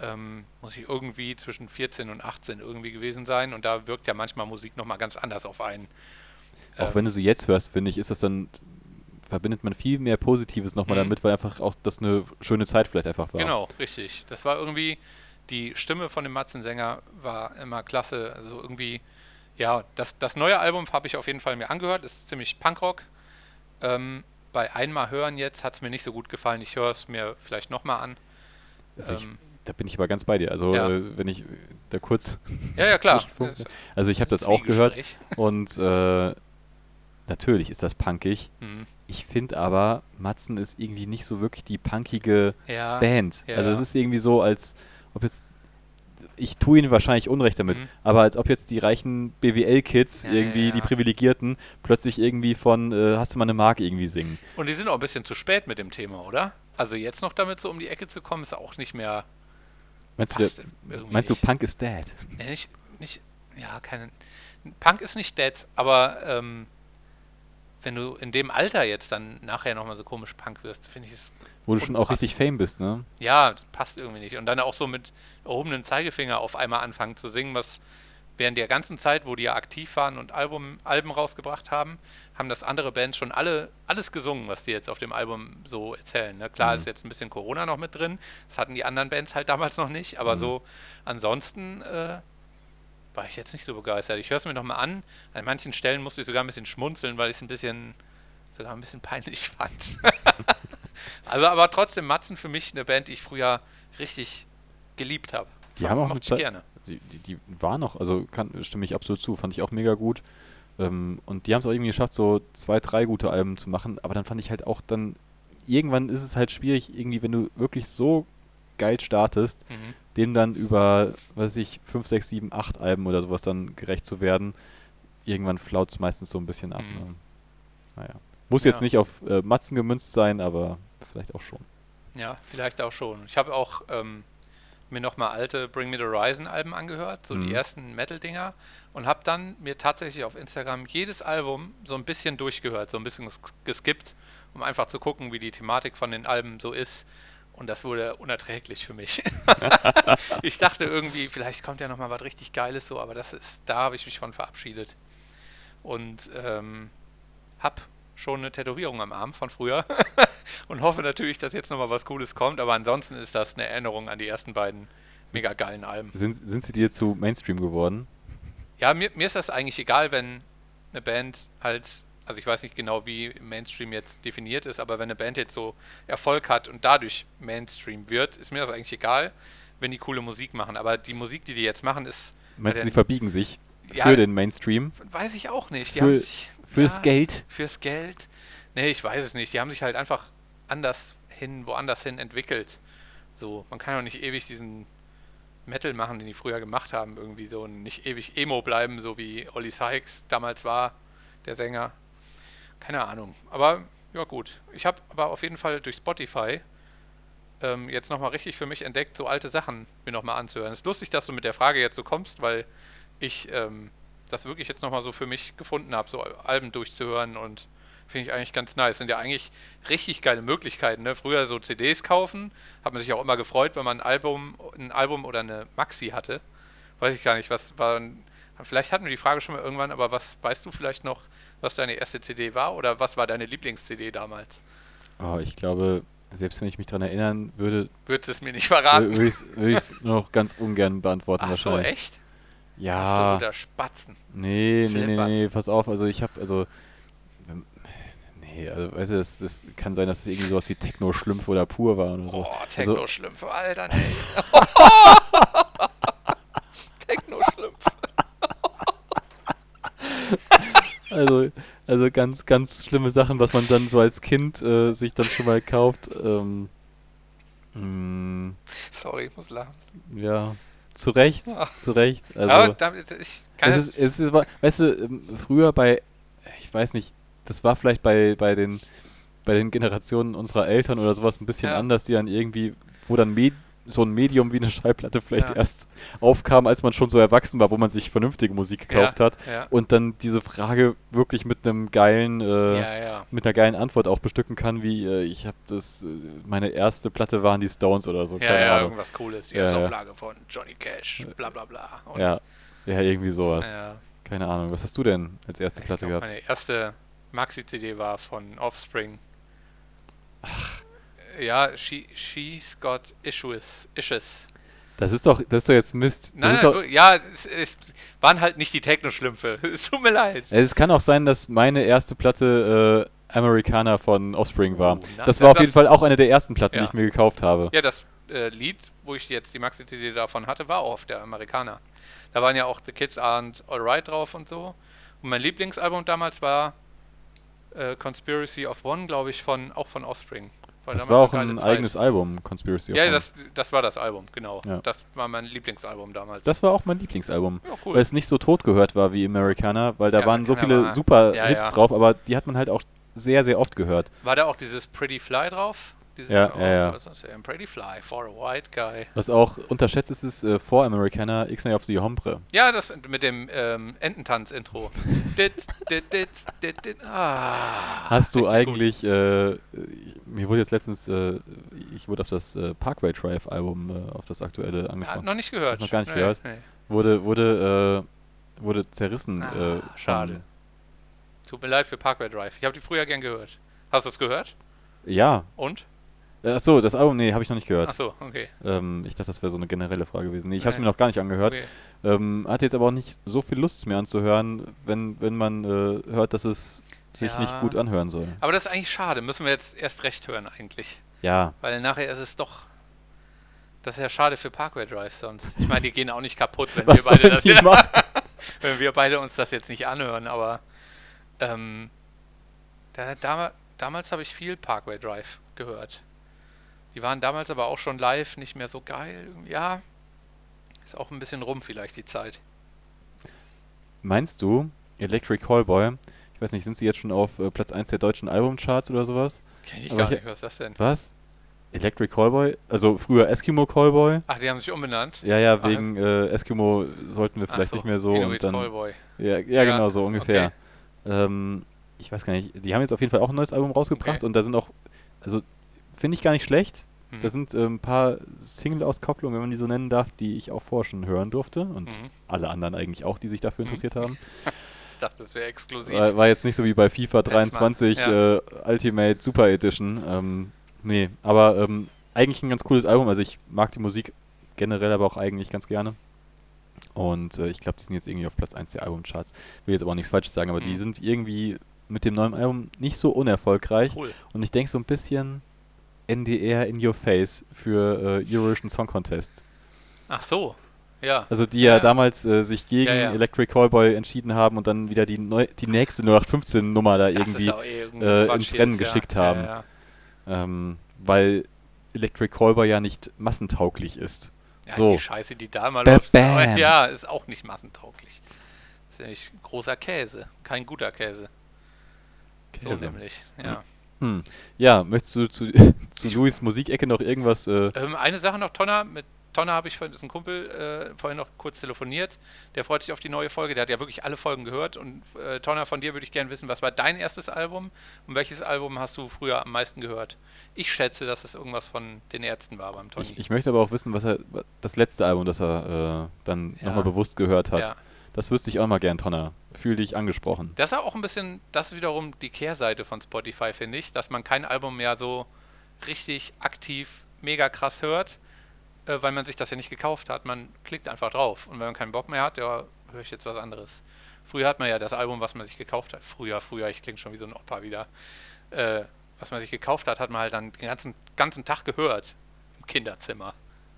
Ähm, muss ich irgendwie zwischen 14 und 18 irgendwie gewesen sein. Und da wirkt ja manchmal Musik nochmal ganz anders auf einen. Auch Ähm, wenn du sie jetzt hörst, finde ich, ist das dann, verbindet man viel mehr Positives nochmal Mhm. damit, weil einfach auch das eine schöne Zeit vielleicht einfach war. Genau, richtig. Das war irgendwie, die Stimme von dem Matzensänger war immer klasse. Also irgendwie, ja, das, das neue Album habe ich auf jeden Fall mir angehört, ist ziemlich Punkrock. Ähm, bei einmal hören jetzt hat es mir nicht so gut gefallen. Ich höre es mir vielleicht nochmal an. Also ich, Ähm, da bin ich aber ganz bei dir. Also Ja. äh, wenn ich da kurz, ja, ja, klar. Also ich habe das auch gehört und äh, natürlich ist das punkig. Mhm. Ich finde aber, Matzen ist irgendwie nicht so wirklich die punkige Ja, Band. ja. Also es ist irgendwie so, als ob jetzt, ich tue ihnen wahrscheinlich Unrecht damit, Mhm. aber als ob jetzt die reichen BWL-Kids, Ja, irgendwie ja, die. Privilegierten, plötzlich irgendwie von äh, Hast du mal eine Mark irgendwie singen. und die sind auch ein bisschen zu spät mit dem Thema, oder? Also jetzt noch damit so um die Ecke zu kommen, ist auch nicht mehr. Meinst du, meinst du. Punk is dead? Nee, nicht, nicht, ja, keine. Punk ist nicht dead, aber ähm, wenn du in dem Alter jetzt dann nachher nochmal so komisch Punk wirst, finde ich es. Wo du schon auch richtig Fame bist, ne? Ja, passt irgendwie nicht. Und dann auch so mit erhobenem Zeigefinger auf einmal anfangen zu singen, was während der ganzen Zeit, wo die ja aktiv waren und Album, Alben rausgebracht haben, haben das andere Bands schon alle alles gesungen, was die jetzt auf dem Album so erzählen. Ne? Klar Mhm. ist jetzt ein bisschen Corona noch mit drin, das hatten die anderen Bands halt damals noch nicht, aber Mhm. so ansonsten äh, war ich jetzt nicht so begeistert. Ich höre es mir nochmal an. An manchen Stellen musste ich sogar ein bisschen schmunzeln, weil ich es ein bisschen sogar ein bisschen peinlich fand. also aber trotzdem Matzen für mich eine Band, die ich früher richtig geliebt habe. Die haben auch eine Zeit- gerne. Die, die, die war noch, also kann, stimme ich absolut zu, fand ich auch mega gut. Ähm, und die haben es auch irgendwie geschafft, so zwei, drei gute Alben zu machen, aber dann fand ich halt auch dann, irgendwann ist es halt schwierig, irgendwie, wenn du wirklich so geil startest, Mhm. dem dann über, weiß ich, 5, 6, 7, 8 Alben oder sowas dann gerecht zu werden, irgendwann flaut es meistens so ein bisschen ab. Mhm. Ne? Naja. Muss jetzt Ja. nicht auf äh, Matzen gemünzt sein, aber vielleicht auch schon. Ja, vielleicht auch schon. Ich habe auch ähm, mir nochmal alte Bring Me the Horizon Alben angehört, so Mhm. die ersten Metal-Dinger, und habe dann mir tatsächlich auf Instagram jedes Album so ein bisschen durchgehört, so ein bisschen ges- geskippt, um einfach zu gucken, wie die Thematik von den Alben so ist. Und das wurde unerträglich für mich. ich dachte irgendwie, vielleicht kommt ja nochmal was richtig Geiles so, aber das ist, da habe ich mich von verabschiedet. Und ähm, hab schon eine Tätowierung am Arm von früher und hoffe natürlich, dass jetzt nochmal was Cooles kommt, aber ansonsten ist das eine Erinnerung an die ersten beiden mega geilen Alben. Sind, sind sie dir zu Mainstream geworden? Ja, mir, mir ist das eigentlich egal, wenn eine Band halt, also ich weiß nicht genau, wie Mainstream jetzt definiert ist, aber wenn eine Band jetzt so Erfolg hat und dadurch Mainstream wird, ist mir das eigentlich egal, wenn die coole Musik machen. Aber die Musik, die die jetzt machen, ist, Meinst du, sie verbiegen sich Ja. für den Mainstream? weiß ich auch nicht. Die Für- haben sich, Fürs ja, Geld? Fürs Geld? Nee, ich weiß es nicht. Die haben sich halt einfach anders hin, woanders hin entwickelt. So, man kann ja nicht ewig diesen Metal machen, den die früher gemacht haben, irgendwie so und nicht ewig Emo bleiben, so wie Olli Sykes damals war, der Sänger. Keine Ahnung. Aber ja gut. Ich habe aber auf jeden Fall durch Spotify ähm, jetzt nochmal richtig für mich entdeckt, so alte Sachen mir nochmal anzuhören. Es ist lustig, dass du mit der Frage jetzt so kommst, weil ich ähm, das wirklich jetzt nochmal so für mich gefunden habe, so Alben durchzuhören und Finde ich eigentlich ganz nice. Sind ja eigentlich richtig geile Möglichkeiten. Ne? Früher so CDs kaufen, hat man sich auch immer gefreut, wenn man ein Album, ein Album oder eine Maxi hatte. Weiß ich gar nicht, was war. Vielleicht hatten wir die Frage schon mal irgendwann, aber was weißt du vielleicht noch, was deine erste CD war oder was war deine Lieblings-CD damals? Oh, ich glaube, selbst wenn ich mich daran erinnern würde, Würdest du es mir nicht verraten? würde ich es nur noch ganz ungern beantworten Ach so, wahrscheinlich. echt? Hast du Ja, guter Spatzen. nee, nee, nee, nee, pass auf, also ich habe, also, ähm, nee, also, weißt du, es, es kann sein, dass es irgendwie sowas wie Techno-Schlümpfe oder Pur war oder Oh, sowas. Also, Techno-Schlümpfe, Alter, nee. Techno-Schlümpfe. Also, also ganz, ganz schlimme Sachen, was man dann so als Kind äh, sich dann schon mal kauft. Ähm, mh, Sorry, ich muss lachen. ja, zu Recht, Ach. zu Recht. Also, Aber damit, ich kann es ist, es ist, weißt du, ähm, früher bei, ich weiß nicht, das war vielleicht bei, bei den bei den Generationen unserer Eltern oder sowas ein bisschen Ja. anders, die dann irgendwie, wo dann Med so ein Medium wie eine Schallplatte vielleicht Ja. erst aufkam, als man schon so erwachsen war, wo man sich vernünftige Musik gekauft ja, hat. Ja, Und dann diese Frage wirklich mit einem geilen, äh, mit einer geilen Antwort auch bestücken kann, wie äh, ich habe das, äh, meine erste Platte waren die Stones oder so, Ja, ja, irgendwas Cooles. Die Ja, erste ja. Auflage von Johnny Cash, bla bla bla. Und, Ja, ja, irgendwie sowas. ja. Keine Ahnung. Was hast du denn als erste Ich Platte glaub, gehabt? meine erste Maxi-CD war von Offspring. Ach. Ja, she, She's Got Issues. Issues. Das ist doch, das ist doch jetzt Mist. Das Nein, nein, doch, ja, es, es waren halt nicht die Techno-Schlümpfe. Es tut mir leid. es kann auch sein, dass meine erste Platte äh, Americana von Offspring war. Oh, na, das war auf das- jeden Fall auch eine der ersten Platten, Ja. die ich mir gekauft habe. Ja, das äh, Lied, wo ich jetzt die Maxi-CD davon hatte, war auch auf der Amerikaner. Da waren ja auch The Kids Aren't Alright drauf und so. Und mein Lieblingsalbum damals war äh, Conspiracy of One, glaube ich, von auch von Offspring. Das war auch ein Zeit. eigenes Album, Conspiracy of Ja, das, das war das Album, genau. Ja. Das war mein Lieblingsalbum damals. Das war auch mein Lieblingsalbum. ja, Weil es nicht so tot gehört war wie Americana, weil da Ja, waren so viele war- super Hits drauf, aber die hat man halt auch sehr, sehr oft gehört. War da auch dieses Pretty Fly drauf? Dieses, Ja, ja, ja. Was ist denn? Pretty Fly for a White Guy. Was auch unterschätzt ist, ist äh, vor Americana X-Night of the Hombre. Ja, das mit dem ähm, Ententanz-Intro. Ah, Hast du eigentlich, äh, mir wurde jetzt letztens, äh, ich wurde auf das äh, Parkway Drive Album, äh, auf das aktuelle Ja, angesprochen. noch nicht gehört. Hast noch gar nicht Nee, gehört? nee. Wurde, wurde, äh, wurde zerrissen. Ah, äh, schade. Tut mir leid für Parkway Drive. Ich habe die früher gern gehört. Hast du es gehört? Ja. Und? Achso, das Album, nee, habe ich noch nicht gehört. Ach so, okay. Ähm, ich dachte, das wäre so eine generelle Frage gewesen. Nee, ich habe es mir noch gar nicht angehört. okay. Ähm, hatte jetzt aber auch nicht so viel Lust, es mir anzuhören, wenn, wenn man äh, hört, dass es sich Ja. nicht gut anhören soll. Aber das ist eigentlich schade. Müssen wir jetzt erst recht hören eigentlich. Ja, Weil nachher ist es doch... Das ist ja schade für Parkway Drive sonst. Ich meine, die gehen auch nicht kaputt, wenn wir beide das jetzt, machen? wenn wir beide uns das jetzt nicht anhören, aber ähm, da, da, damals habe ich viel Parkway Drive gehört. Die waren damals aber auch schon live nicht mehr so geil. Ja, ist auch ein bisschen rum vielleicht die Zeit. Meinst du, Electric Callboy, ich weiß nicht, sind sie jetzt schon auf äh, Platz 1 der deutschen Albumcharts oder sowas? Kenn ich Aber gar ich- nicht, was ist das denn? Was? Electric Callboy? Also früher Eskimo Callboy? Ach, die haben sich umbenannt. Ja, ja, wegen äh, Eskimo sollten wir vielleicht so, nicht mehr so Inuit und dann. Callboy. Ja, ja, Ja, genau, so ungefähr. okay. Ähm, ich weiß gar nicht, die haben jetzt auf jeden Fall auch ein neues Album rausgebracht Okay. und da sind auch, also finde ich gar nicht schlecht. Mhm. Da sind äh, ein paar Single-Auskopplungen, wenn man die so nennen darf, die ich auch vorher schon hören durfte und Mhm. alle anderen eigentlich auch, die sich dafür Mhm. interessiert haben. Ich dachte, das wäre exklusiv. War, war jetzt nicht so wie bei FIFA Jetzt mal, 23 ja. äh, Ultimate Super Edition. Ähm, nee, aber ähm, eigentlich ein ganz cooles Album. Also ich mag die Musik generell aber auch eigentlich ganz gerne. Und äh, ich glaube, die sind jetzt irgendwie auf Platz 1 der Albumcharts. Will jetzt aber auch nichts Falsches sagen, aber die Mhm. sind irgendwie mit dem neuen Album nicht so unerfolgreich. Cool. Und ich denke so ein bisschen NDR in your face für äh, Eurovision Song Contest. Ach so, ja. Also die ja, Ja. damals äh, sich gegen Ja, ja. Electric Callboy entschieden haben und dann wieder die, neu die nächste 0815 Nummer da Das irgendwie äh, ins Rennen jetzt, ja. geschickt Ja, haben. Ja, ähm, weil Electric Callboy ja nicht massentauglich ist. ja. so. die Scheiße, die da mal Ba- läuft, aber ja, ist auch nicht massentauglich. Ist nämlich großer Käse, kein guter Käse. So Käse. nämlich, ja. Hm. Ja, möchtest du zu, zu Louis Musikecke noch irgendwas? Äh, Ähm, eine Sache noch, Tonner, mit Tonner habe ich, vorhin- das ist ein Kumpel, äh, vorhin noch kurz telefoniert. Der freut sich auf die neue Folge. Der hat ja wirklich alle Folgen gehört. Und äh, Tonner, von dir würde ich gerne wissen, was war dein erstes Album und welches Album hast du früher am meisten gehört? Ich schätze, dass es irgendwas von den Ärzten war beim Tony. Ich, ich möchte aber auch wissen, was er das letzte Album, das er äh, dann Ja. nochmal bewusst gehört hat. Ja. Das wüsste ich auch mal gern, Tonner. Fühl dich angesprochen. Das ist auch ein bisschen, das ist wiederum die Kehrseite von Spotify, finde ich, dass man kein Album mehr so richtig aktiv, mega krass hört, äh, weil man sich das ja nicht gekauft hat. Man klickt einfach drauf und wenn man keinen Bock mehr hat, ja, höre ich jetzt was anderes. Früher hat man ja das Album, was man sich gekauft hat. Früher, früher, ich klinge schon wie so ein Opa wieder. Äh, was man sich gekauft hat, hat man halt dann den ganzen, ganzen Tag gehört. Im Kinderzimmer.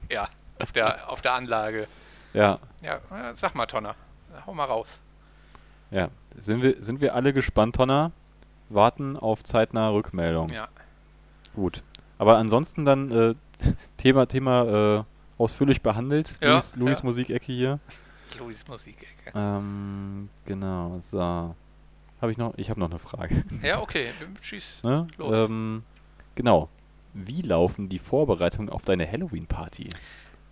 Ja, auf der, auf der Anlage. Ja, Ja, äh, sag mal, Tonner. Hau mal raus. ja. Sind wir, sind wir alle gespannt, Tonner? Warten auf zeitnahe Rückmeldung. Ja. Gut. Aber ansonsten dann äh, Thema, Thema äh, ausführlich behandelt. Ja, Louis, Louis ja. Musikecke hier. Louis Musikecke. Ähm, genau, so. Habe ich noch, ich habe noch eine Frage. Ja, okay, schieß. Ne? Los. Ähm, genau. Wie laufen die Vorbereitungen auf deine Halloween-Party?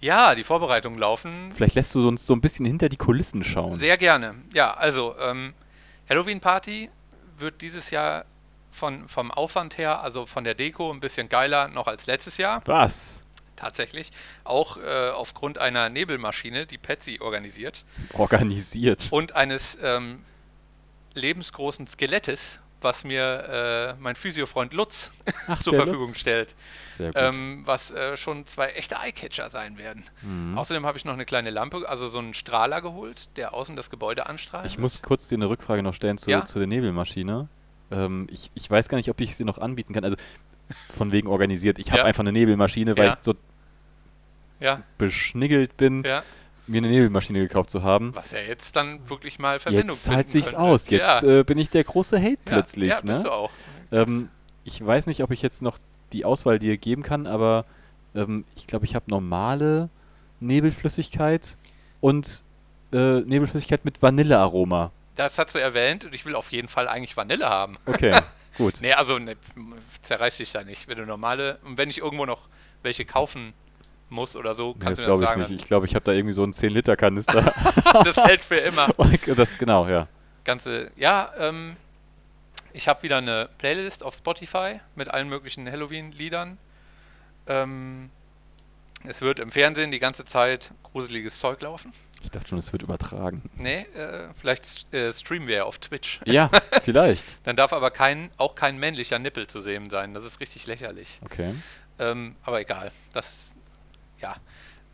Ja, die Vorbereitungen laufen Vielleicht lässt du uns so ein bisschen hinter die Kulissen schauen. sehr gerne. Ja, also ähm, Halloween Party wird dieses Jahr von, vom Aufwand her, also von der Deko, ein bisschen geiler noch als letztes Jahr. Was? Tatsächlich. Auch äh, aufgrund einer Nebelmaschine, die Patsy organisiert. Organisiert. Und eines ähm, lebensgroßen Skelettes, was mir äh, mein Physiofreund Lutz Ach, zur Verfügung Lutz. stellt. Sehr gut. ähm, was äh, schon zwei echte Eyecatcher sein werden. Mhm. Außerdem habe ich noch eine kleine Lampe, also so einen Strahler geholt, der außen das Gebäude anstrahlt. Ich muss kurz dir eine Rückfrage noch stellen zu, Ja. zu der Nebelmaschine. Ähm, ich, ich weiß gar nicht, ob ich sie noch anbieten kann. Also von wegen organisiert. Ich habe Ja. einfach eine Nebelmaschine, weil Ja. ich so Ja, beschniggelt bin, ja. Mir eine Nebelmaschine gekauft zu haben. Was ja jetzt dann wirklich mal Verwendung Jetzt zahlt sich's könnte. aus. Jetzt ja. äh, bin ich der große Hate ja, plötzlich. Ja, ne? bist du auch. Ähm, ich weiß nicht, ob ich jetzt noch die Auswahl dir geben kann, aber ähm, ich glaube, ich habe normale Nebelflüssigkeit und äh, Nebelflüssigkeit mit Vanillearoma. Das hast du erwähnt und ich will auf jeden Fall eigentlich Vanille haben. Okay, gut. Nee, also ne, zerreiß dich da nicht. Wenn du normale, und wenn ich irgendwo noch welche kaufen muss oder so, Nee, kannst das du mir glaube das ich nicht. Ich glaube, ich habe da irgendwie so einen 10-Liter-Kanister. dann- das hält für immer. das genau, ja. Ganze, ja, ähm, ich habe wieder eine Playlist auf Spotify mit allen möglichen Halloween-Liedern. Ähm, es wird im Fernsehen die ganze Zeit gruseliges Zeug laufen. Ich dachte schon, es wird übertragen. Nee, äh, vielleicht äh, streamen wir ja auf Twitch. Ja, vielleicht. Dann darf aber kein, auch kein männlicher Nippel zu sehen sein. Das ist richtig lächerlich. Okay. Ähm, aber egal. Das, ja.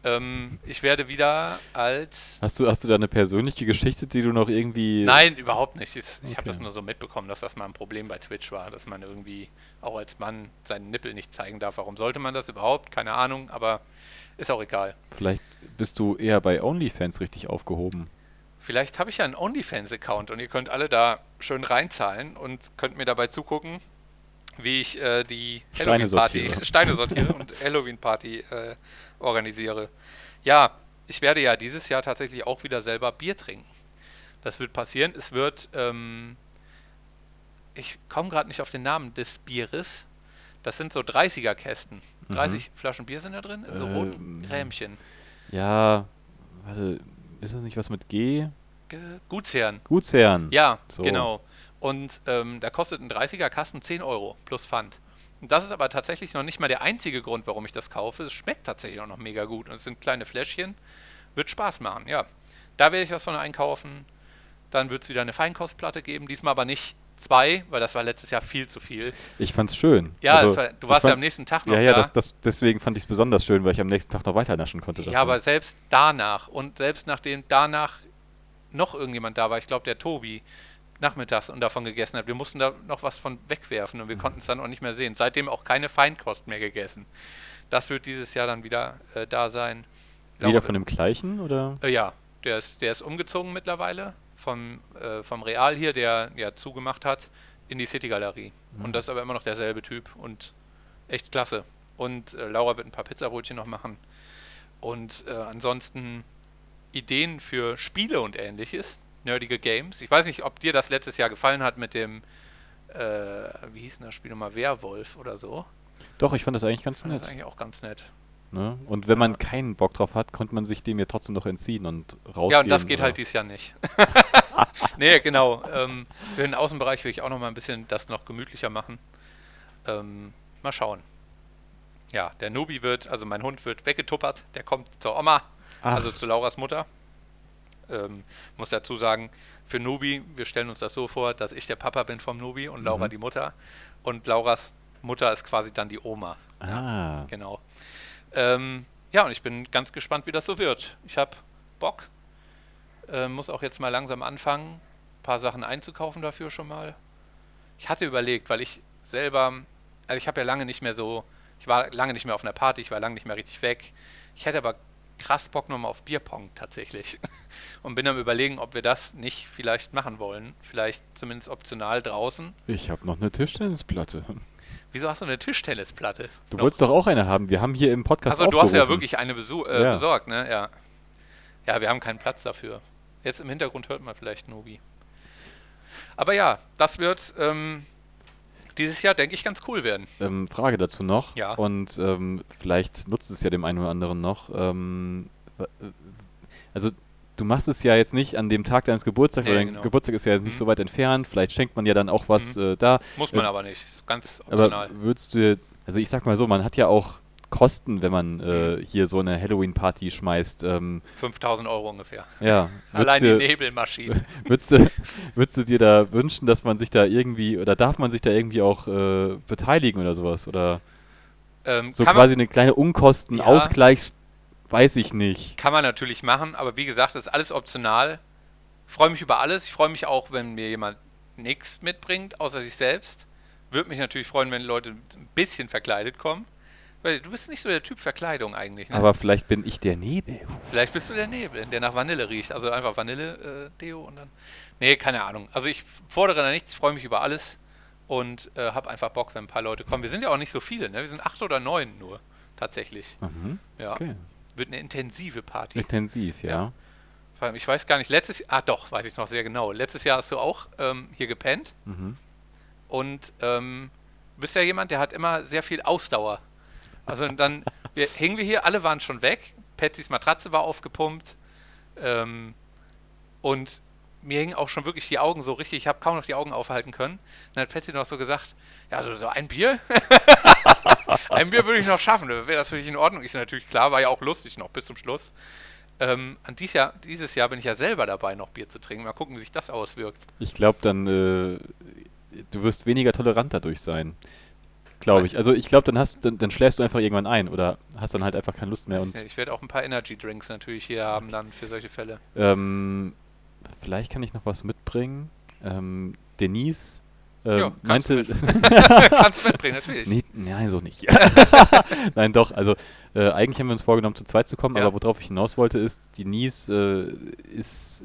Ähm, ich werde wieder als. Hast du, hast du da eine persönliche Geschichte, die du noch irgendwie. Nein, überhaupt nicht. Ich, ich habe Okay. das nur so mitbekommen, dass das mal ein Problem bei Twitch war, dass man irgendwie auch als Mann seinen Nippel nicht zeigen darf. Warum sollte man das überhaupt? Keine Ahnung, aber ist auch egal. Vielleicht bist du eher bei OnlyFans richtig aufgehoben. Vielleicht habe ich ja einen OnlyFans-Account und ihr könnt alle da schön reinzahlen und könnt mir dabei zugucken, wie ich äh, die Steine Halloween-Party, sortiere. Steine sortiere und Halloween-Party äh, organisiere. Ja, ich werde ja dieses Jahr tatsächlich auch wieder selber Bier trinken. Das wird passieren. Es wird, ähm, ich komme gerade nicht auf den Namen des Bieres. Das sind so 30er-Kästen. 30 Flaschen Bier sind da drin, in so roten Mhm. Ähm, Rähmchen. Ja, warte, ist das nicht was mit G? Ge Gutsherren. Gutsherren. Ja, So. genau. Und ähm, da kostet ein 30er Kasten 10 Euro plus Pfand. Das ist aber tatsächlich noch nicht mal der einzige Grund, warum ich das kaufe. Es schmeckt tatsächlich auch noch mega gut. Und es sind kleine Fläschchen. Wird Spaß machen, ja. Da werde ich was von einkaufen. Dann wird es wieder eine Feinkostplatte geben. Diesmal aber nicht zwei, weil das war letztes Jahr viel zu viel. Ich fand's schön. Ja, Also, war, du warst ja fand- am nächsten Tag noch Ja, ja, da. das, das, deswegen fand ich es besonders schön, weil ich am nächsten Tag noch weiter naschen konnte. Ja, davon. aber selbst danach und selbst nachdem danach noch irgendjemand da war, ich glaube der Tobi, nachmittags und davon gegessen hat, wir mussten da noch was von wegwerfen und wir konnten es dann auch nicht mehr sehen. Seitdem auch keine Feinkost mehr gegessen. Das wird dieses Jahr dann wieder äh, da sein. Wieder Glaube- von dem gleichen, oder? äh, ja, der ist, der ist umgezogen mittlerweile vom, äh, vom Real hier, der ja zugemacht hat, in die City Galerie. Und das ist aber immer noch derselbe Typ und echt klasse. Und äh, Laura wird ein paar Pizzabrötchen noch machen. Und äh, ansonsten Ideen für Spiele und ähnliches, nerdige Games. Ich weiß nicht, ob dir das letztes Jahr gefallen hat mit dem, äh, wie hieß denn das Spiel nochmal, Werwolf oder so. Doch, ich fand das eigentlich ganz Das ist nett. eigentlich auch ganz nett. Ne? Und wenn man keinen Bock drauf hat, konnte man sich dem ja trotzdem noch entziehen und rausgehen. Ja, und das geht oder- halt dieses Jahr nicht. nee, genau. Ähm, für den Außenbereich will ich auch noch mal ein bisschen das noch gemütlicher machen. Ähm, mal schauen. Ja, der Nubi wird, also mein Hund wird weggetuppert. Der kommt zur Oma, Ach. also zu Lauras Mutter. Ähm, muss dazu sagen, für Nubi, wir stellen uns das so vor, dass ich der Papa bin vom Nubi und Laura Mhm. die Mutter. Und Lauras Mutter ist quasi dann die Oma. Ah, Genau. Ähm, ja, und ich bin ganz gespannt, wie das so wird. Ich habe Bock. Ähm, muss auch jetzt mal langsam anfangen, ein paar Sachen einzukaufen dafür schon mal. Ich hatte überlegt, weil ich selber, also ich habe ja lange nicht mehr so, ich war lange nicht mehr auf einer Party, ich war lange nicht mehr richtig weg. Ich hätte aber krass Bock nochmal auf Bierpong tatsächlich. Und bin am überlegen, ob wir das nicht vielleicht machen wollen. Vielleicht zumindest optional draußen. ich habe noch eine Tischtennisplatte. Wieso hast du eine Tischtennisplatte? Du Noch? wolltest doch auch eine haben. Wir haben hier im Podcast Also du hast ja wirklich eine besu äh, Ja. besorgt, ne? Ja. Ja, wir haben keinen Platz dafür. Jetzt im Hintergrund hört man vielleicht Nobi. Aber ja, das wird ähm, dieses Jahr, denke ich, ganz cool werden. Ähm, Frage dazu noch. Ja. Und ähm, vielleicht nutzt es ja dem einen oder anderen noch. Ähm, äh, also du machst es ja jetzt nicht an dem Tag deines Geburtstags, Nee, weil dein genau. Geburtstag ist ja jetzt nicht Mhm. so weit entfernt. Vielleicht schenkt man ja dann auch was Mhm. äh, da. Muss man Äh, aber nicht. Ist ganz optional. Aber würdest du, also ich sag mal so, man hat ja auch Kosten, wenn man äh, Mhm. hier so eine Halloween-Party schmeißt. Ähm, 5000 Euro ungefähr. ja. Allein die Nebelmaschine. Würdest du, würdest du dir da wünschen, dass man sich da irgendwie, oder darf man sich da irgendwie auch äh, beteiligen oder sowas? Oder ähm, so quasi man, eine kleine Unkostenausgleich, weiß ich nicht. kann man natürlich machen, aber wie gesagt, das ist alles optional. Ich freue mich über alles. Ich freue mich auch, wenn mir jemand nichts mitbringt, außer sich selbst. Würde mich natürlich freuen, wenn Leute ein bisschen verkleidet kommen. Weil du bist nicht so der Typ Verkleidung eigentlich. Ne? Aber vielleicht bin ich der Nebel. Vielleicht bist du der Nebel, der nach Vanille riecht. Also einfach Vanille-Deo und dann. Nee, keine Ahnung. Also ich fordere da nichts, freue mich über alles und äh, habe einfach Bock, wenn ein paar Leute kommen. Wir sind ja auch nicht so viele, ne? Wir sind acht oder neun nur, tatsächlich. Mhm. Ja. Okay. Wird eine intensive Party. Intensiv, ja. Ja. Vor allem, Ich weiß gar nicht, letztes Jahr, ah doch, weiß ich noch sehr genau. Letztes Jahr hast du auch ähm, hier gepennt Mhm. und ähm, du bist ja jemand, der hat immer sehr viel Ausdauer. Also dann wir, hingen wir hier, alle waren schon weg. Patsys Matratze war aufgepumpt. Ähm, und mir hingen auch schon wirklich die Augen so richtig, ich habe kaum noch die Augen aufhalten können. Dann hat Patsy noch so gesagt, ja, so, so ein Bier? ein Bier würde ich noch schaffen, wäre das für dich in Ordnung? So, natürlich klar, war ja auch lustig noch bis zum Schluss. Ähm, an dies Jahr, dieses Jahr bin ich ja selber dabei, noch Bier zu trinken. Mal gucken, wie sich das auswirkt. Ich glaube, dann, äh, du wirst weniger tolerant dadurch sein. Glaube ich. Also ich glaube, dann hast dann, dann schläfst du einfach irgendwann ein oder hast dann halt einfach keine Lust mehr. Und ich werde auch ein paar Energy Drinks natürlich hier haben dann für solche Fälle. ähm, vielleicht kann ich noch was mitbringen. Ähm, Denise ähm, Ja, kannst du meinte. Kannst du mitbringen, natürlich. Nee, nein, so nicht. nein, doch. Also äh, eigentlich haben wir uns vorgenommen, zu zweit zu kommen, Ja. aber worauf ich hinaus wollte, ist, Denise äh, ist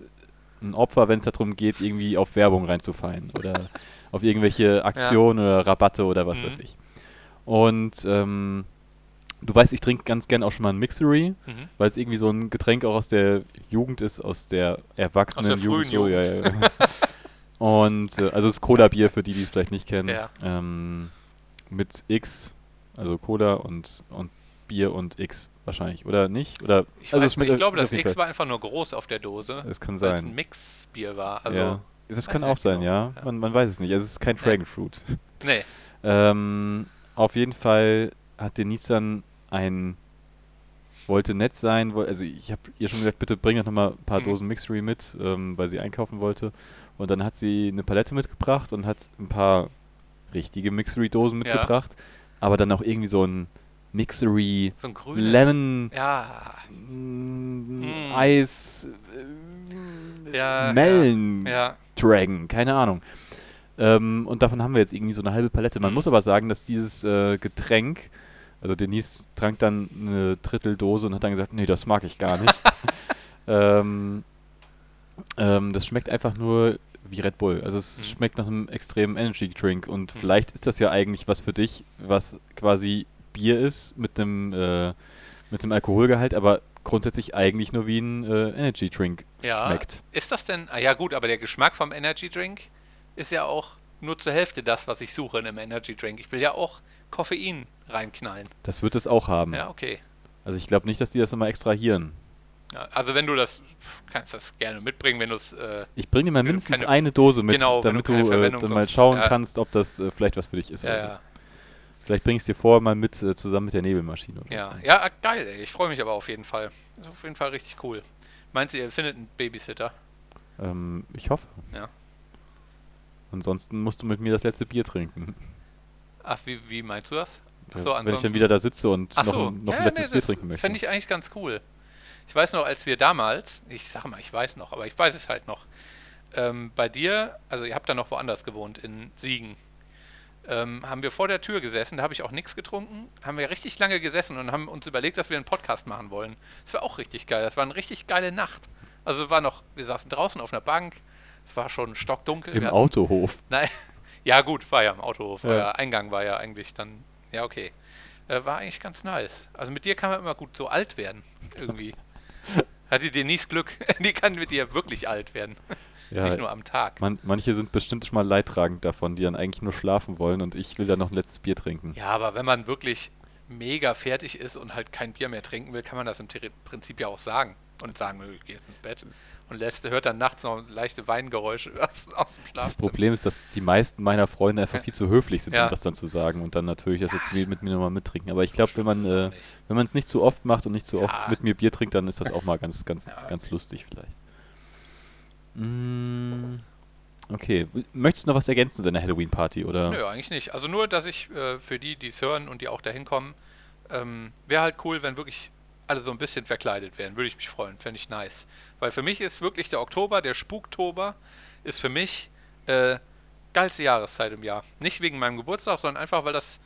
ein Opfer, wenn es darum geht, irgendwie auf Werbung reinzufallen oder auf irgendwelche Aktionen oder Rabatte oder was Mhm. weiß ich. Und ähm, du weißt, ich trinke ganz gern auch schon mal ein Mixery, Mhm. weil es irgendwie so ein Getränk auch aus der Jugend ist, aus der erwachsenen Aus der so, ja, ja. Und äh, also das Cola-Bier für die, die es vielleicht nicht kennen. Ja. Ähm, mit X, also Cola und, und Bier und X wahrscheinlich, oder nicht? Oder Ich, also weiß, ich glaube, ist das X war einfach nur groß auf der Dose, Es kann weil es ein sein. Mixbier war. Also, ja. Das kann auch sein, genau. ja. Man, man weiß es nicht. Es ist kein. Dragon Fruit. nee. Ähm, auf jeden Fall hat Denise dann ein wollte nett sein, also ich habe ihr schon gesagt, bitte bring doch nochmal ein paar Mhm. Dosen Mixery mit, ähm, weil sie einkaufen wollte. Und dann hat sie eine Palette mitgebracht und hat ein paar richtige Mixery-Dosen Ja. mitgebracht, aber dann auch irgendwie so ein Mixery So ein grünes. Lemon Ja. mm, Mm. Eis äh, Ja, Melon Ja. Dragon, keine Ahnung. Ähm, und davon haben wir jetzt irgendwie so eine halbe Palette. Man Mhm. muss aber sagen, dass dieses äh, Getränk, also Denise trank dann eine Dritteldose und hat dann gesagt, nee, das mag ich gar nicht. ähm, ähm, das schmeckt einfach nur wie Red Bull. Also es Mhm. schmeckt nach einem extremen Energy Drink und Mhm. vielleicht ist das ja eigentlich was für dich, was quasi Bier ist mit einem äh, mit dem Alkoholgehalt, aber grundsätzlich eigentlich nur wie ein äh, Energy Drink Ja. schmeckt. Ist das denn. Ah, ja, gut, aber der Geschmack vom Energy Drink ist ja auch nur zur Hälfte das, was ich suche in einem Energy Drink. Ich will ja auch Koffein reinknallen. Das wird es auch haben. Ja, okay. Also ich glaube nicht, dass die das immer extrahieren. Ja, also wenn du das, kannst das gerne mitbringen, wenn du es, äh, Ich bringe dir mal du mindestens keine- eine Dose mit, genau, du damit du, keine äh, dann mal schauen ja. kannst, ob das äh, vielleicht was für dich ist. ja, oder so. ja, Vielleicht bringe ich es dir vorher mal mit, äh, zusammen mit der Nebelmaschine. Oder ja, so. ja, ah, geil, ey. ich freue mich aber auf jeden Fall. Ist auf jeden Fall richtig cool. Meinst du, ihr findet einen Babysitter? Ähm, ich hoffe. Ja. Ansonsten musst du mit mir das letzte Bier trinken. Ach, wie, wie meinst du das? Ach Äh, so, Wenn ich dann ansonsten- wieder da sitze und Ach noch, so, ein, noch ja, ein letztes nee, Bier das trinken möchte. Fände ich eigentlich ganz cool. Ich weiß noch, als wir damals, ich sage mal, ich weiß noch, aber ich weiß es halt noch, ähm, bei dir, also ihr habt da noch woanders gewohnt, in Siegen, ähm, haben wir vor der Tür gesessen, da habe ich auch nichts getrunken, haben wir richtig lange gesessen und haben uns überlegt, dass wir einen Podcast machen wollen. Das war auch richtig geil, das war eine richtig geile Nacht. Also war noch, wir saßen draußen auf einer Bank, es war schon stockdunkel. Im hatten- Autohof. Nein, ja gut, war ja im Autohof. Ja. Euer Eingang war ja eigentlich dann, ja okay. Äh, war eigentlich ganz nice. Also mit dir kann man immer gut so alt werden, irgendwie. Hatte Denise Glück, die kann mit dir wirklich alt werden. Ja, Nicht nur am Tag. man, manche sind bestimmt schon mal leidtragend davon, die dann eigentlich nur schlafen wollen und ich will dann noch ein letztes Bier trinken. Ja, aber wenn man wirklich mega fertig ist und halt kein Bier mehr trinken will, kann man das im Prinzip ja auch sagen. Und sagen, ich geh jetzt ins Bett. Und lässt, hört dann nachts noch leichte Weingeräusche aus, aus dem Das Schlafzimmer. Problem ist, dass die meisten meiner Freunde einfach viel zu höflich sind, Ja. um das dann zu sagen und dann natürlich das jetzt mit mir nochmal mittrinken. Aber ich glaube, wenn man äh, wenn man es nicht zu oft macht und nicht zu Ja. oft mit mir Bier trinkt, dann ist das auch mal ganz, ganz, Ja. ganz lustig vielleicht. Mm, okay, möchtest du noch was ergänzen zu deiner Halloween-Party oder? Nö, eigentlich nicht. Also nur, dass ich äh, für die, die es hören und die auch dahin kommen, ähm, wäre halt cool, wenn wirklich alle so ein bisschen verkleidet wären. Würde ich mich freuen. Fände ich nice. Weil für mich ist wirklich der Oktober, der Spuktober, ist für mich äh, geilste Jahreszeit im Jahr. Nicht wegen meinem Geburtstag, sondern einfach, weil das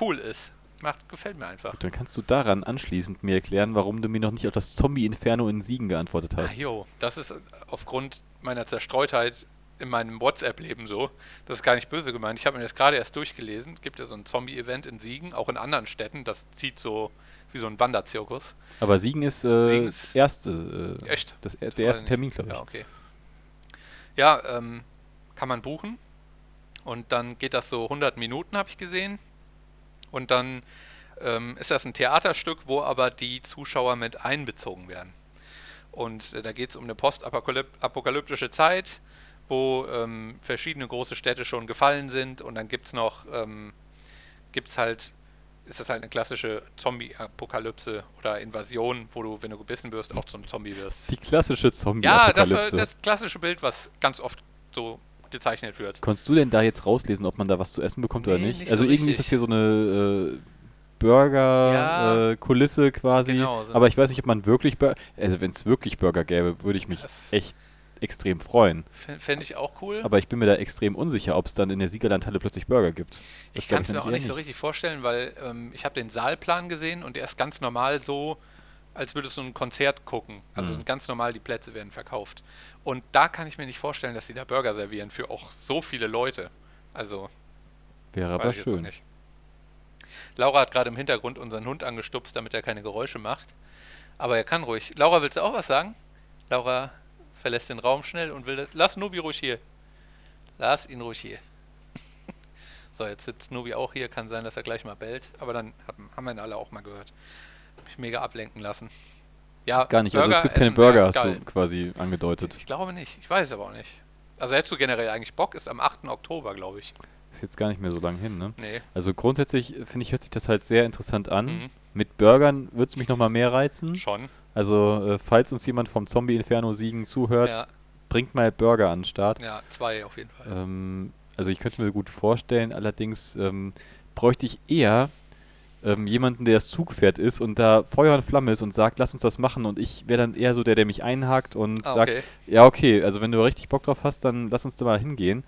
cool ist. Macht, gefällt mir einfach. Dann kannst du daran anschließend mir erklären, warum du mir noch nicht auf das Zombie-Inferno in Siegen geantwortet Ah, hast. jo, das ist äh, aufgrund meiner Zerstreutheit in meinem WhatsApp-Leben so. Das ist gar nicht böse gemeint. Ich habe mir das gerade erst durchgelesen. Gibt ja so ein Zombie-Event in Siegen, auch in anderen Städten. Das zieht so wie so ein Wanderzirkus. Aber Siegen ist, äh, Siegen das ist- erste, äh, Echt? Das, der Das erste Termin, glaube ich. Ja, okay. Ja, ähm, kann man buchen. Und dann geht das so 100 Minuten, habe ich gesehen. Und dann ähm, ist das ein Theaterstück, wo aber die Zuschauer mit einbezogen werden. Und äh, da geht es um eine postapokalyptische Zeit, wo ähm, verschiedene große Städte schon gefallen sind. Und dann gibt es noch, ähm, gibt es halt, ist das halt eine klassische Zombie-Apokalypse oder Invasion, wo du, wenn du gebissen wirst, auch zum Zombie wirst. Die klassische Ja, das, Zombie-Apokalypse. äh, das klassische Bild, was ganz oft so gezeichnet wird. Konntest du denn da jetzt rauslesen, ob man da was zu essen bekommt oder Nee, nicht? nicht also so irgendwie ist richtig. das hier so eine äh, Ja. Burger-Kulisse quasi. Genau, so. Aber ich weiß nicht, ob man wirklich Burger. Also wenn es wirklich Burger gäbe, würde ich mich echt extrem freuen. Fände ich auch cool. Aber ich bin mir da extrem unsicher, ob es dann in der Siegerlandhalle plötzlich Burger gibt. ich glaub kann es mir auch nicht so richtig vorstellen, weil ähm, ich habe den Saalplan gesehen und der ist ganz normal so, als würdest du ein Konzert gucken. Also Mhm. ganz normal, die Plätze werden verkauft. Und da kann ich mir nicht vorstellen, dass sie da Burger servieren für auch so viele Leute. Also, Wäre aber ich schön. nicht. Laura hat gerade im Hintergrund unseren Hund angestupst, damit er keine Geräusche macht. Aber er kann ruhig. Laura, willst du auch was sagen? Laura verlässt den Raum schnell und will. Lass Nubi ruhig hier. Lass ihn ruhig hier. so, jetzt sitzt Nubi auch hier. Kann sein, dass er gleich mal bellt. Aber dann hat, haben wir ihn alle auch mal gehört. Hab mich mega ablenken lassen. Ja, Gar nicht. also es gibt keine essen Burger, hast geil. du quasi angedeutet. Ich glaube nicht. Ich weiß es aber auch nicht. Also hättest du generell eigentlich Bock? Ist am 8. Oktober, glaube ich. Ist jetzt gar nicht mehr so lange hin, ne? Nee. Also grundsätzlich äh, finde ich, hört sich das halt sehr interessant an. Mhm. Mit Burgern würde es mich nochmal mehr reizen. Schon. Also, äh, falls uns jemand vom Zombie-Inferno Siegen zuhört, Ja, bringt mal Burger an den Start. ja, zwei auf jeden Fall. Ähm, also, ich könnte mir gut vorstellen, allerdings ähm, bräuchte ich eher ähm, jemanden, der das Zugpferd ist und da Feuer und Flamme ist und sagt, lass uns das machen. Und ich wäre dann eher so der, der mich einhakt und Ah, sagt, okay. ja, okay, also wenn du richtig Bock drauf hast, dann lass uns da mal hingehen.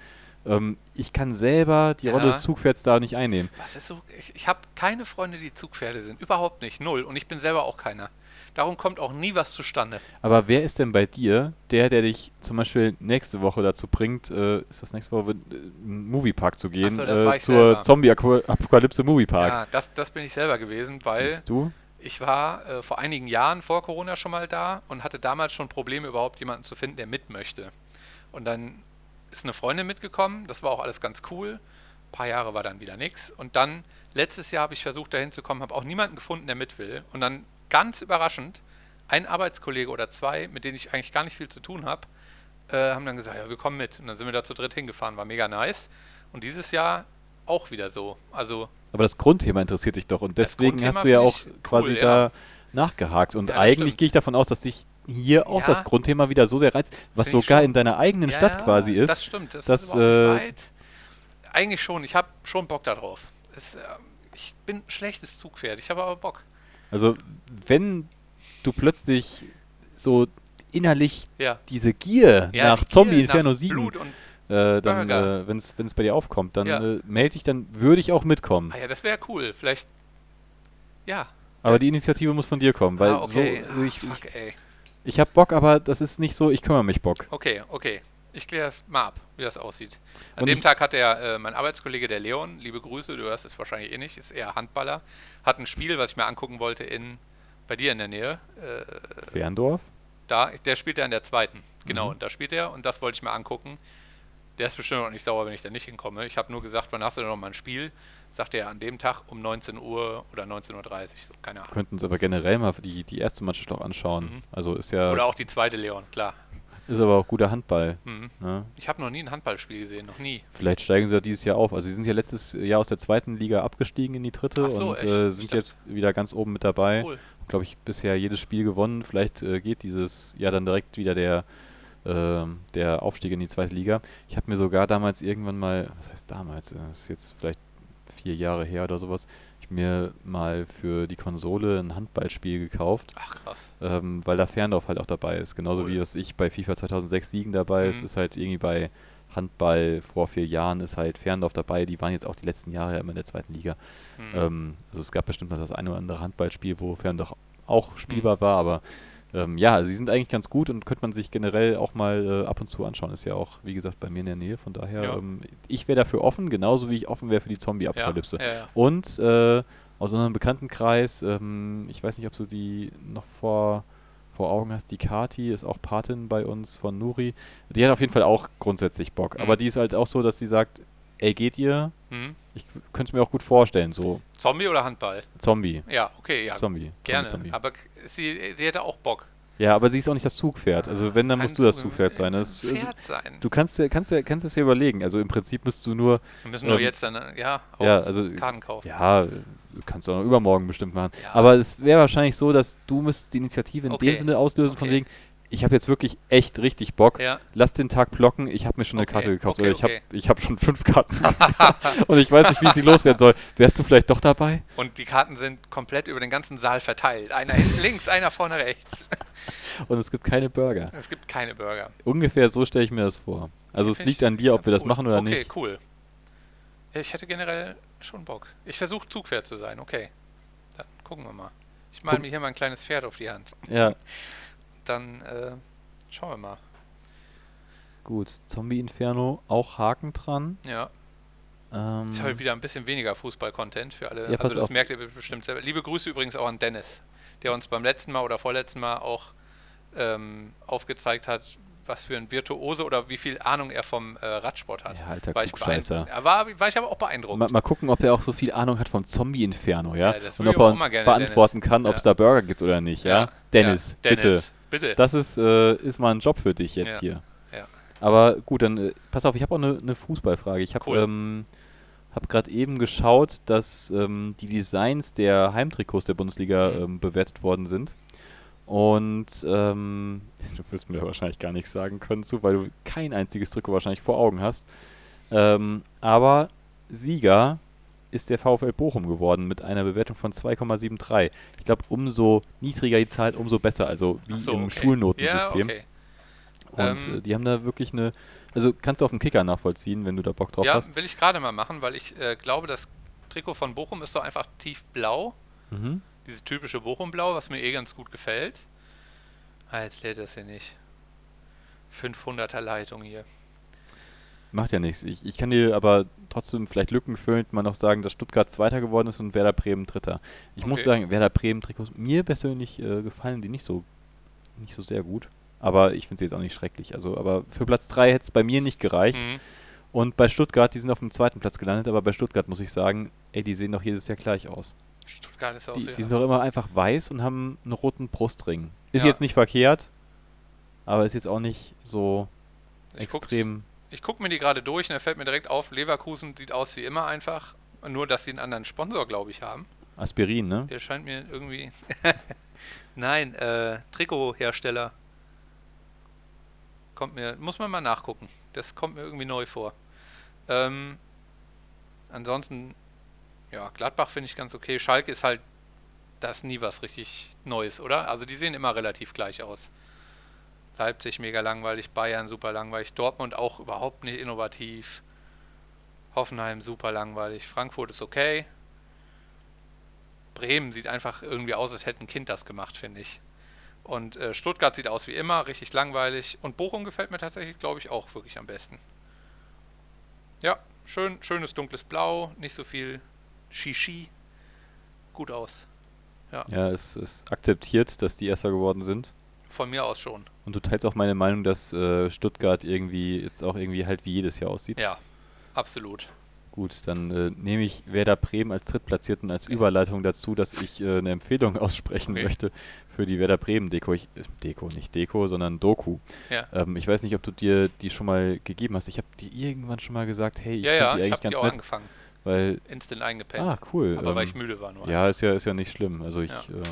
Ähm, ich kann selber die Rolle Ja. des Zugpferds da nicht einnehmen. Was ist so? Ich, ich habe keine Freunde, die Zugpferde sind. Überhaupt nicht. Null. Und ich bin selber auch keiner. Darum kommt auch nie was zustande. Aber wer ist denn bei dir der, der dich zum Beispiel nächste Woche dazu bringt, äh, ist das nächste Woche, in einen Moviepark zu gehen, so, äh, zur. Zombie-Apokalypse Moviepark? Ja, das, das bin ich selber gewesen, weil Siehst du? ich war äh, vor einigen Jahren vor Corona schon mal da und hatte damals schon Probleme, überhaupt jemanden zu finden, der mit möchte. Und dann ist eine Freundin mitgekommen, das war auch alles ganz cool. Ein paar Jahre war dann wieder nichts. Und dann, letztes Jahr habe ich versucht, da hinzukommen, habe auch niemanden gefunden, der mit will. Und dann ganz überraschend, ein Arbeitskollege oder zwei, mit denen ich eigentlich gar nicht viel zu tun habe, äh, haben dann gesagt, ja, wir kommen mit. Und dann sind wir da zu dritt hingefahren, war mega nice. Und dieses Jahr auch wieder so. Also, Aber das Grundthema interessiert dich doch und deswegen hast du ja auch ich quasi cool, da ja. nachgehakt. Und Ja, eigentlich stimmt. gehe ich davon aus, dass dich hier auch Ja. das Grundthema wieder so sehr reizt, was ich sogar in deiner eigenen ja, Stadt quasi ist. Das stimmt, das dass, ist überhaupt äh. Eigentlich schon, ich habe schon Bock darauf. Es, äh, ich bin ein schlechtes Zugpferd, ich habe aber Bock. Also, wenn du plötzlich so innerlich Ja. diese Gier nach die Zombie Gier Inferno nach 7, Blut und, äh, dann, äh, wenn es bei dir aufkommt, dann Ja. äh, melde dich, dann würde ich auch mitkommen. ah ja, das wäre cool. Vielleicht, ja. Aber die Initiative muss von dir kommen, weil ah, okay. so, ich, ah, ich, fuck, ey. Ich habe Bock, aber das ist nicht so, ich kümmere mich Bock. Okay, okay. Ich kläre das mal ab, wie das aussieht. An Und dem Tag hat der, äh, mein Arbeitskollege, der Leon, liebe Grüße, du hörst es wahrscheinlich eh nicht, ist eher Handballer, hat ein Spiel, was ich mir angucken wollte, in bei dir in der Nähe. Äh, Ferndorf? da, der spielt ja in der zweiten. Genau, Mhm. und da spielt er und das wollte ich mir angucken. Der ist bestimmt auch nicht sauer, wenn ich da nicht hinkomme. Ich habe nur gesagt, wann hast du denn noch mal ein Spiel? Sagt er an dem Tag um 19 Uhr oder 19.30 Uhr, so, keine Ahnung. Könnten uns aber generell mal die, die erste Mannschaft auch anschauen. Mhm. Also ist ja, Oder auch die zweite Leon, klar. ist aber auch guter Handball. Mhm. Ne? Ich habe noch nie ein Handballspiel gesehen, noch nie. Vielleicht steigen sie ja dieses Jahr auf. Also sie sind ja letztes Jahr aus der zweiten Liga abgestiegen in die dritte so, und äh, sind jetzt wieder ganz oben mit dabei. Cool. Glaube ich, bisher jedes Spiel gewonnen. Vielleicht äh, geht dieses Jahr dann direkt wieder der, der Aufstieg in die zweite Liga. Ich habe mir sogar damals irgendwann mal, was heißt damals, Äh, das ist jetzt vielleicht vier Jahre her oder sowas, ich mir mal für die Konsole ein Handballspiel gekauft. Ach krass. ähm, weil da Ferndorf halt auch dabei ist. Genauso Cool. wie was ich bei FIFA 2006 Siegen dabei ist, Mhm. ist halt irgendwie bei Handball vor vier Jahren ist halt Ferndorf dabei. Die waren jetzt auch die letzten Jahre ja immer in der zweiten Liga. Mhm. Ähm, also es gab bestimmt mal das eine oder andere Handballspiel, wo Ferndorf auch Mhm. spielbar war, aber ähm, ja, sie sind eigentlich ganz gut und könnte man sich generell auch mal äh, ab und zu anschauen. Ist ja auch, wie gesagt, bei mir in der Nähe. Von daher, Ja. ähm, ich wäre dafür offen, genauso wie ich offen wäre für die Zombie-Apokalypse. ja. Und äh, aus unserem Bekanntenkreis, ähm, ich weiß nicht, ob du die noch vor, vor Augen hast, die Kati ist auch Patin bei uns von Nuri. Die hat auf jeden Fall auch grundsätzlich Bock. Mhm. Aber die ist halt auch so, dass sie sagt, ey, geht ihr? Mhm. Ich könnte es mir auch gut vorstellen, so Zombie oder Handball? Zombie. Ja, okay, ja. Zombie. Gerne. Zombie, Zombie. Aber sie, sie hätte auch Bock. Ja, aber sie ist auch nicht das Zugpferd. Also wenn, dann Kein musst du das Zug- Zugpferd sein. Das, also, Pferd sein. du kannst dir, kannst kannst es dir überlegen. Also im Prinzip müsst du nur, Wir müssen nur ähm, jetzt dann, äh, ja, ja, also Karten kaufen. Ja, kannst du auch noch übermorgen bestimmt machen. Ja. Aber es wäre wahrscheinlich so, dass du müsstest die Initiative in Okay. dem Sinne auslösen, von Okay. wegen, ich habe jetzt wirklich echt richtig Bock. Ja. Lass den Tag blocken, ich habe mir schon eine Okay, Karte gekauft. okay, oder ich habe okay. hab schon fünf Karten. und ich weiß nicht, wie ich sie loswerden soll. Wärst du vielleicht doch dabei? Und die Karten sind komplett über den ganzen Saal verteilt. Einer hinten links, einer vorne rechts. Und es gibt keine Burger. Es gibt keine Burger. Ungefähr so stelle ich mir das vor. Also es liegt an dir, ob wir das cool. machen oder okay, nicht. Okay, cool. Ich hätte generell schon Bock. Ich versuche Zugpferd zu sein, okay. Dann gucken wir mal. Ich male mir hier mal ein kleines Pferd auf die Hand. Ja, Dann äh, schauen wir mal. gut. Zombie Inferno, auch Haken dran. Ja, Ähm, ist heute wieder ein bisschen weniger Fußball-Content für alle. Ja, also das auf. merkt ihr bestimmt selber. Liebe Grüße übrigens auch an Dennis, der uns beim letzten Mal oder vorletzten Mal auch ähm, aufgezeigt hat, was für ein Virtuose oder wie viel Ahnung er vom äh, Radsport hat. Ja, alter war ich. Er war, war ich aber auch beeindruckt. Mal, mal gucken, ob er auch so viel Ahnung hat vom Zombie-Inferno, ja? Ja, Und ob er uns gerne, beantworten Dennis. kann, ob Ja. es da Burger gibt oder nicht, ja? Dennis, Ja, bitte. Bitte. Das ist, äh, ist mal ein Job für dich jetzt Ja. hier. Ja. Aber gut, dann äh, pass auf, ich habe auch eine ne Fußballfrage. Ich habe Cool. ähm, hab gerade eben geschaut, dass ähm, die Designs der Heimtrikots der Bundesliga Mhm. ähm, bewertet worden sind. Und ähm, du wirst mir da wahrscheinlich gar nichts sagen können zu, weil du kein einziges Trikot wahrscheinlich vor Augen hast. Ähm, aber Sieger ist der VfL Bochum geworden mit einer Bewertung von 2,73. Ich glaube, umso niedriger die Zahl, umso besser. Also wie so, im okay. Schulnotensystem. Ja, okay. Und Ähm, äh, die haben da wirklich eine. Also kannst du auf dem Kicker nachvollziehen, wenn du da Bock drauf ja, hast. will ich gerade mal machen, weil ich äh, glaube, das Trikot von Bochum ist doch einfach tiefblau. Mhm. Dieses typische Bochum-Blau, was mir eh ganz gut gefällt. Ah, jetzt lädt das hier nicht. 500er Leitung hier. Macht ja nichts. Ich, ich kann dir aber trotzdem vielleicht lückenfüllend mal noch sagen, dass Stuttgart Zweiter geworden ist und Werder Bremen Dritter. Ich muss Okay. sagen, Werder Bremen Trikots, mir persönlich äh, gefallen die nicht so, nicht so sehr gut. Aber ich finde sie jetzt auch nicht schrecklich. Also, aber für Platz 3 hätte es bei mir nicht gereicht. Mhm. Und bei Stuttgart, die sind auf dem zweiten Platz gelandet, aber bei Stuttgart muss ich sagen, ey, die sehen doch jedes Jahr gleich aus. Stuttgart ist auch Die, die sind doch immer einfach weiß und haben einen roten Brustring. Ist Ja. jetzt nicht verkehrt, aber ist jetzt auch nicht so ich guck's- extrem. Ich gucke mir die gerade durch und da fällt mir direkt auf, Leverkusen sieht aus wie immer einfach. Nur, dass sie einen anderen Sponsor, glaube ich, haben. Aspirin, ne? Der scheint mir irgendwie. Nein, äh, Trikothersteller. Kommt mir, muss man mal nachgucken. Das kommt mir irgendwie neu vor. Ähm, ansonsten, ja, Gladbach finde ich ganz okay. Schalke ist halt, das ist nie was richtig Neues, oder? Also die sehen immer relativ gleich aus. Leipzig mega langweilig, Bayern super langweilig, Dortmund auch überhaupt nicht innovativ. Hoffenheim super langweilig, Frankfurt ist okay. Bremen sieht einfach irgendwie aus, als hätte ein Kind das gemacht, finde ich. Und äh, Stuttgart sieht aus wie immer, richtig langweilig. Und Bochum gefällt mir tatsächlich, glaube ich, auch wirklich am besten. Ja, schön, schönes dunkles Blau, nicht so viel Shishi. Gut aus. Ja, es ist akzeptiert, dass die Erster geworden sind. Von mir aus schon. Und du teilst auch meine Meinung, dass äh, Stuttgart irgendwie jetzt auch irgendwie halt wie jedes Jahr aussieht. Ja, absolut. Gut, dann äh, nehme ich Werder Bremen als Drittplatzierten als Überleitung dazu, dass ich äh, eine Empfehlung aussprechen Okay. möchte für die Werder Bremen Deko. Ich, äh, Deko, nicht Deko, sondern Doku. Ja. Ähm, ich weiß nicht, ob du dir die schon mal gegeben hast. Ich habe dir irgendwann schon mal gesagt, hey, ich ja, ja, die ich eigentlich habe ganz die auch nett, angefangen. weil Instant eingepennt. ah cool. aber weil ähm, ich müde war nur. ja, ist ja ist ja nicht schlimm. Also ich Ja. äh,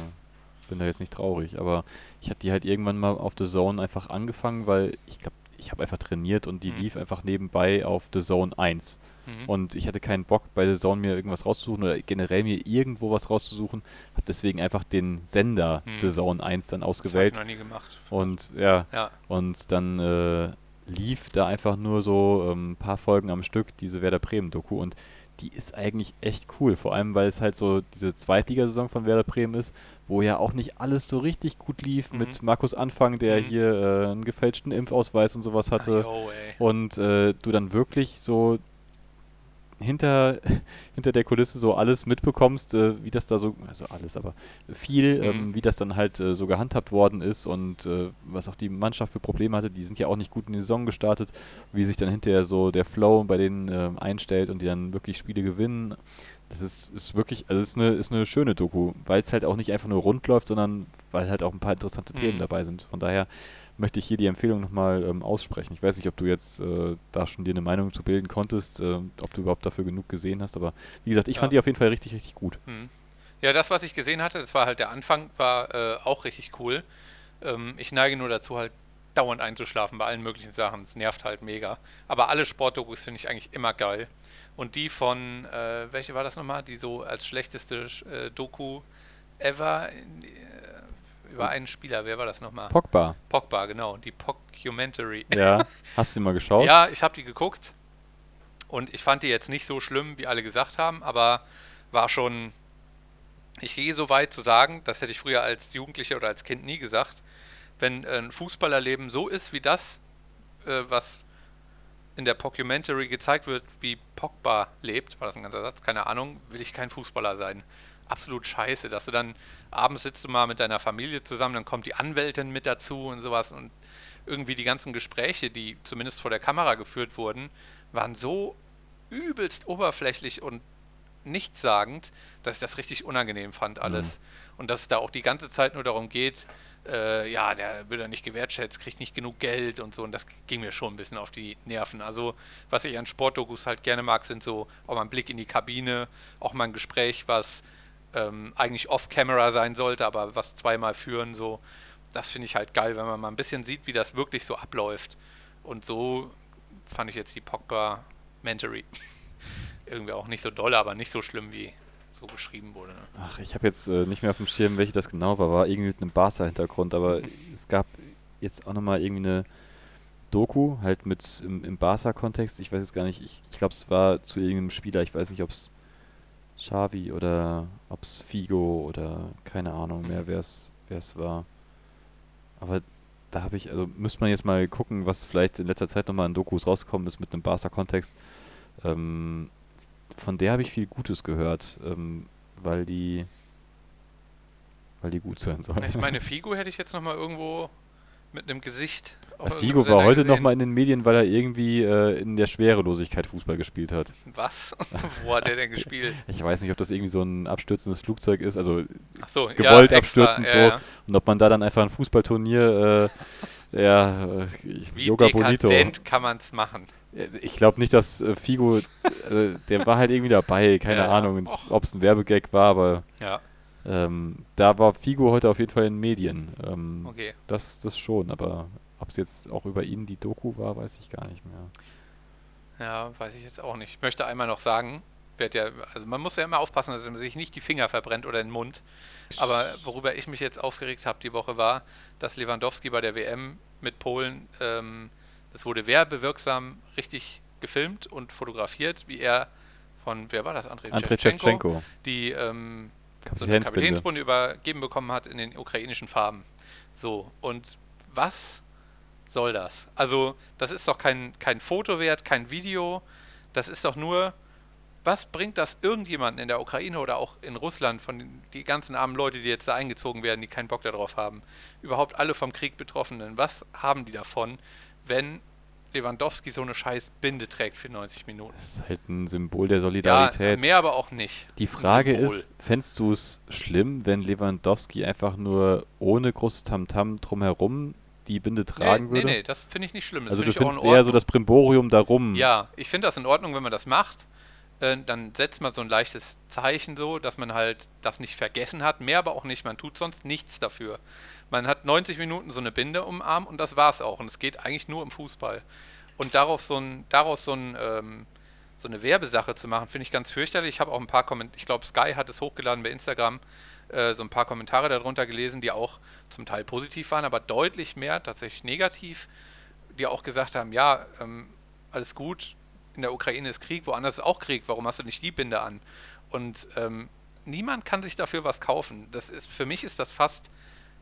bin da jetzt nicht traurig, aber ich hatte die halt irgendwann mal auf The Zone einfach angefangen, weil ich glaube, ich habe einfach trainiert und die Mhm. lief einfach nebenbei auf The Zone 1. Mhm. Und ich hatte keinen Bock bei The Zone mir irgendwas rauszusuchen oder generell mir irgendwo was rauszusuchen. Habe deswegen einfach den Sender Mhm. The Zone 1 dann das habe ich ausgewählt. noch nie gemacht. Und ja, Ja, und dann äh, lief da einfach nur so ein ähm, paar Folgen am Stück diese Werder Bremen Doku und die ist eigentlich echt cool, vor allem weil es halt so diese Zweitligasaison von Werder Bremen ist, wo ja auch nicht alles so richtig gut lief Mhm. mit Markus Anfang, der Mhm. hier äh, einen gefälschten Impfausweis und sowas hatte ey. und äh, du dann wirklich so hinter, hinter der Kulisse so alles mitbekommst, äh, wie das da so, also alles, aber viel, Mhm. ähm, wie das dann halt äh, so gehandhabt worden ist und äh, was auch die Mannschaft für Probleme hatte, die sind ja auch nicht gut in die Saison gestartet, wie sich dann hinterher so der Flow bei denen ähm, einstellt und die dann wirklich Spiele gewinnen. Das ist, ist wirklich, also es ist eine, ist eine schöne Doku, weil es halt auch nicht einfach nur rund läuft, sondern weil halt auch ein paar interessante Mhm. Themen dabei sind. Von daher möchte ich hier die Empfehlung nochmal ähm, aussprechen. Ich weiß nicht, ob du jetzt äh, da schon dir eine Meinung zu bilden konntest, äh, ob du überhaupt dafür genug gesehen hast, aber wie gesagt, ich Ja. fand die auf jeden Fall richtig, richtig gut. Mhm. Ja, das, was ich gesehen hatte, das war halt der Anfang, war äh, auch richtig cool. Ähm, ich neige nur dazu, halt dauernd einzuschlafen bei allen möglichen Sachen. Es nervt halt mega. Aber alle Sportdokus finde ich eigentlich immer geil. Und die von, äh, welche war das nochmal? Die so als schlechteste äh, Doku ever in, äh, über einen Spieler. Wer war das nochmal? Pogba, Pogba, genau. Die Pogcumentary. ja. hast du die mal geschaut? Ja, ich habe die geguckt und ich fand die jetzt nicht so schlimm, wie alle gesagt haben, aber war schon. Ich gehe so weit zu sagen, das hätte ich früher als Jugendlicher oder als Kind nie gesagt, wenn äh, ein Fußballerleben so ist wie das, äh, was in der Documentary gezeigt wird, wie Pogba lebt, war das ein ganzer Satz, keine Ahnung, will ich kein Fußballer sein. Absolut scheiße, dass du dann abends sitzt du mal mit deiner Familie zusammen, dann kommt die Anwältin mit dazu und sowas und irgendwie die ganzen Gespräche, die zumindest vor der Kamera geführt wurden, waren so übelst oberflächlich und nichtssagend, dass ich das richtig unangenehm fand alles. Und dass es da auch die ganze Zeit nur darum geht, äh, ja, der wird ja nicht gewertschätzt, kriegt nicht genug Geld und so. Und das ging mir schon ein bisschen auf die Nerven. Also, was ich an Sportdokus halt gerne mag, sind so auch mal ein Blick in die Kabine, auch mal ein Gespräch, was ähm, eigentlich off-camera sein sollte, aber was zweimal führen, so. Das finde ich halt geil, wenn man mal ein bisschen sieht, wie das wirklich so abläuft. Und so fand ich jetzt die Pogba Mentory irgendwie auch nicht so doll, aber nicht so schlimm, wie so beschrieben wurde. Ne? Ach, ich habe jetzt äh, nicht mehr auf dem Schirm, welche das genau war. War irgendwie mit einem Barca-Hintergrund, aber es gab jetzt auch nochmal irgendwie eine Doku, halt mit im, im Barca-Kontext. Ich weiß jetzt gar nicht, ich, ich glaube, es war zu irgendeinem Spieler. Ich weiß nicht, ob es Xavi oder ob es Figo oder keine Ahnung mehr, Mhm. wer es war. Aber da habe ich, also müsste man jetzt mal gucken, was vielleicht in letzter Zeit nochmal in Dokus rausgekommen ist mit einem Barca-Kontext. Ähm, von der habe ich viel Gutes gehört, ähm, weil die weil die gut sein soll. Ich meine, Figo hätte ich jetzt nochmal irgendwo mit einem Gesicht auf irgendeinem Figo war heute nochmal in den Medien, weil er irgendwie äh, in der Schwerelosigkeit Fußball gespielt hat. Was? Wo hat der denn gespielt? Ich weiß nicht, ob das irgendwie so ein abstürzendes Flugzeug ist, also Ach so, gewollt ja, ja, so. ja. Und ob man da dann einfach ein Fußballturnier, äh, ja, äh, Wie Yoga Bonito. kann man es machen? Ich glaube nicht, dass äh, Figo, äh, der war halt irgendwie dabei, keine Ja. Ahnung, ob es ein Werbegag war, aber Ja, ähm, da war Figo heute auf jeden Fall in den Medien. Ähm, okay. das, das schon, aber ob es jetzt auch über ihn die Doku war, weiß ich gar nicht mehr. Ja, weiß ich jetzt auch nicht. Ich möchte einmal noch sagen, ja, also man muss ja immer aufpassen, dass man sich nicht die Finger verbrennt oder den Mund. Aber worüber ich mich jetzt aufgeregt habe die Woche war, dass Lewandowski bei der WM mit Polen, ähm, das wurde werbewirksam richtig gefilmt und fotografiert, wie er von, wer war das, Andrei Andrei Shevchenko, die ähm, so eine Kapitänsbinde. Übergeben bekommen hat in den ukrainischen Farben. So, und was soll das? Also, das ist doch kein, kein Foto wert, kein Video. Das ist doch nur, was bringt das irgendjemanden in der Ukraine oder auch in Russland, von den, die ganzen armen Leute, die jetzt da eingezogen werden, die keinen Bock darauf haben, überhaupt alle vom Krieg Betroffenen, was haben die davon, wenn Lewandowski so eine scheiß Binde trägt für 90 Minuten? Das ist halt ein Symbol der Ja, Solidarität. mehr aber auch nicht. Die Frage ist, fändest du es schlimm, wenn Lewandowski einfach nur ohne großes Tamtam drumherum die Binde tragen nee, würde? Nee, nee, das finde ich nicht schlimm. Das also du auch in findest eher so das Brimborium darum. Ja, ich finde das in Ordnung, wenn man das macht. Äh, dann setzt man so ein leichtes Zeichen so, dass man halt das nicht vergessen hat. Mehr aber auch nicht. Man tut sonst nichts dafür. Man hat 90 Minuten so eine Binde um den Arm und das war's auch. Und es geht eigentlich nur um Fußball. Und darauf so ein, daraus so ein, ähm, so eine Werbesache zu machen, finde ich ganz fürchterlich. Ich habe auch ein paar Kommentare, ich glaube Sky hat es hochgeladen bei Instagram, äh, so ein paar Kommentare darunter gelesen, die auch zum Teil positiv waren, aber deutlich mehr tatsächlich negativ, die auch gesagt haben, ja, ähm, alles gut, in der Ukraine ist Krieg, woanders ist auch Krieg, warum hast du nicht die Binde an? Und ähm, niemand kann sich dafür was kaufen. Das ist, für mich ist das fast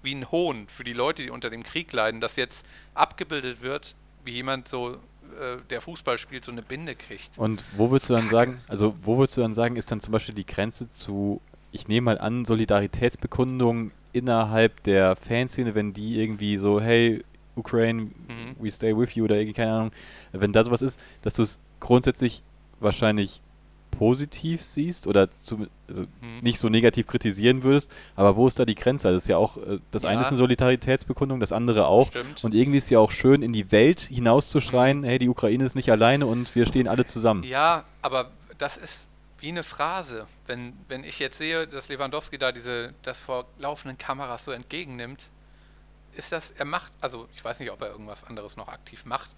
wie ein Hohn für die Leute, die unter dem Krieg leiden, dass jetzt abgebildet wird, wie jemand so, äh, der Fußball spielt, so eine Binde kriegt. Und wo würdest du dann sagen, also wo würdest du dann sagen, ist dann zum Beispiel die Grenze zu, ich nehme mal an, Solidaritätsbekundungen innerhalb der Fanszene, wenn die irgendwie so, hey, Ukraine, Mhm. we stay with you oder irgendwie, keine Ahnung, wenn da sowas ist, dass du es grundsätzlich wahrscheinlich positiv siehst oder zum, also Mhm. nicht so negativ kritisieren würdest, aber wo ist da die Grenze? Also das ist ja auch, äh, das eine Ja. ist eine Solidaritätsbekundung, das andere auch. Stimmt. Und irgendwie ist es ja auch schön, in die Welt hinauszuschreien, hey, die Ukraine ist nicht alleine und wir stehen alle zusammen. Ja, aber das ist wie eine Phrase. Wenn, wenn ich jetzt sehe, dass Lewandowski da diese, das vor laufenden Kameras so entgegennimmt, ist das, er macht, also ich weiß nicht, ob er irgendwas anderes noch aktiv macht,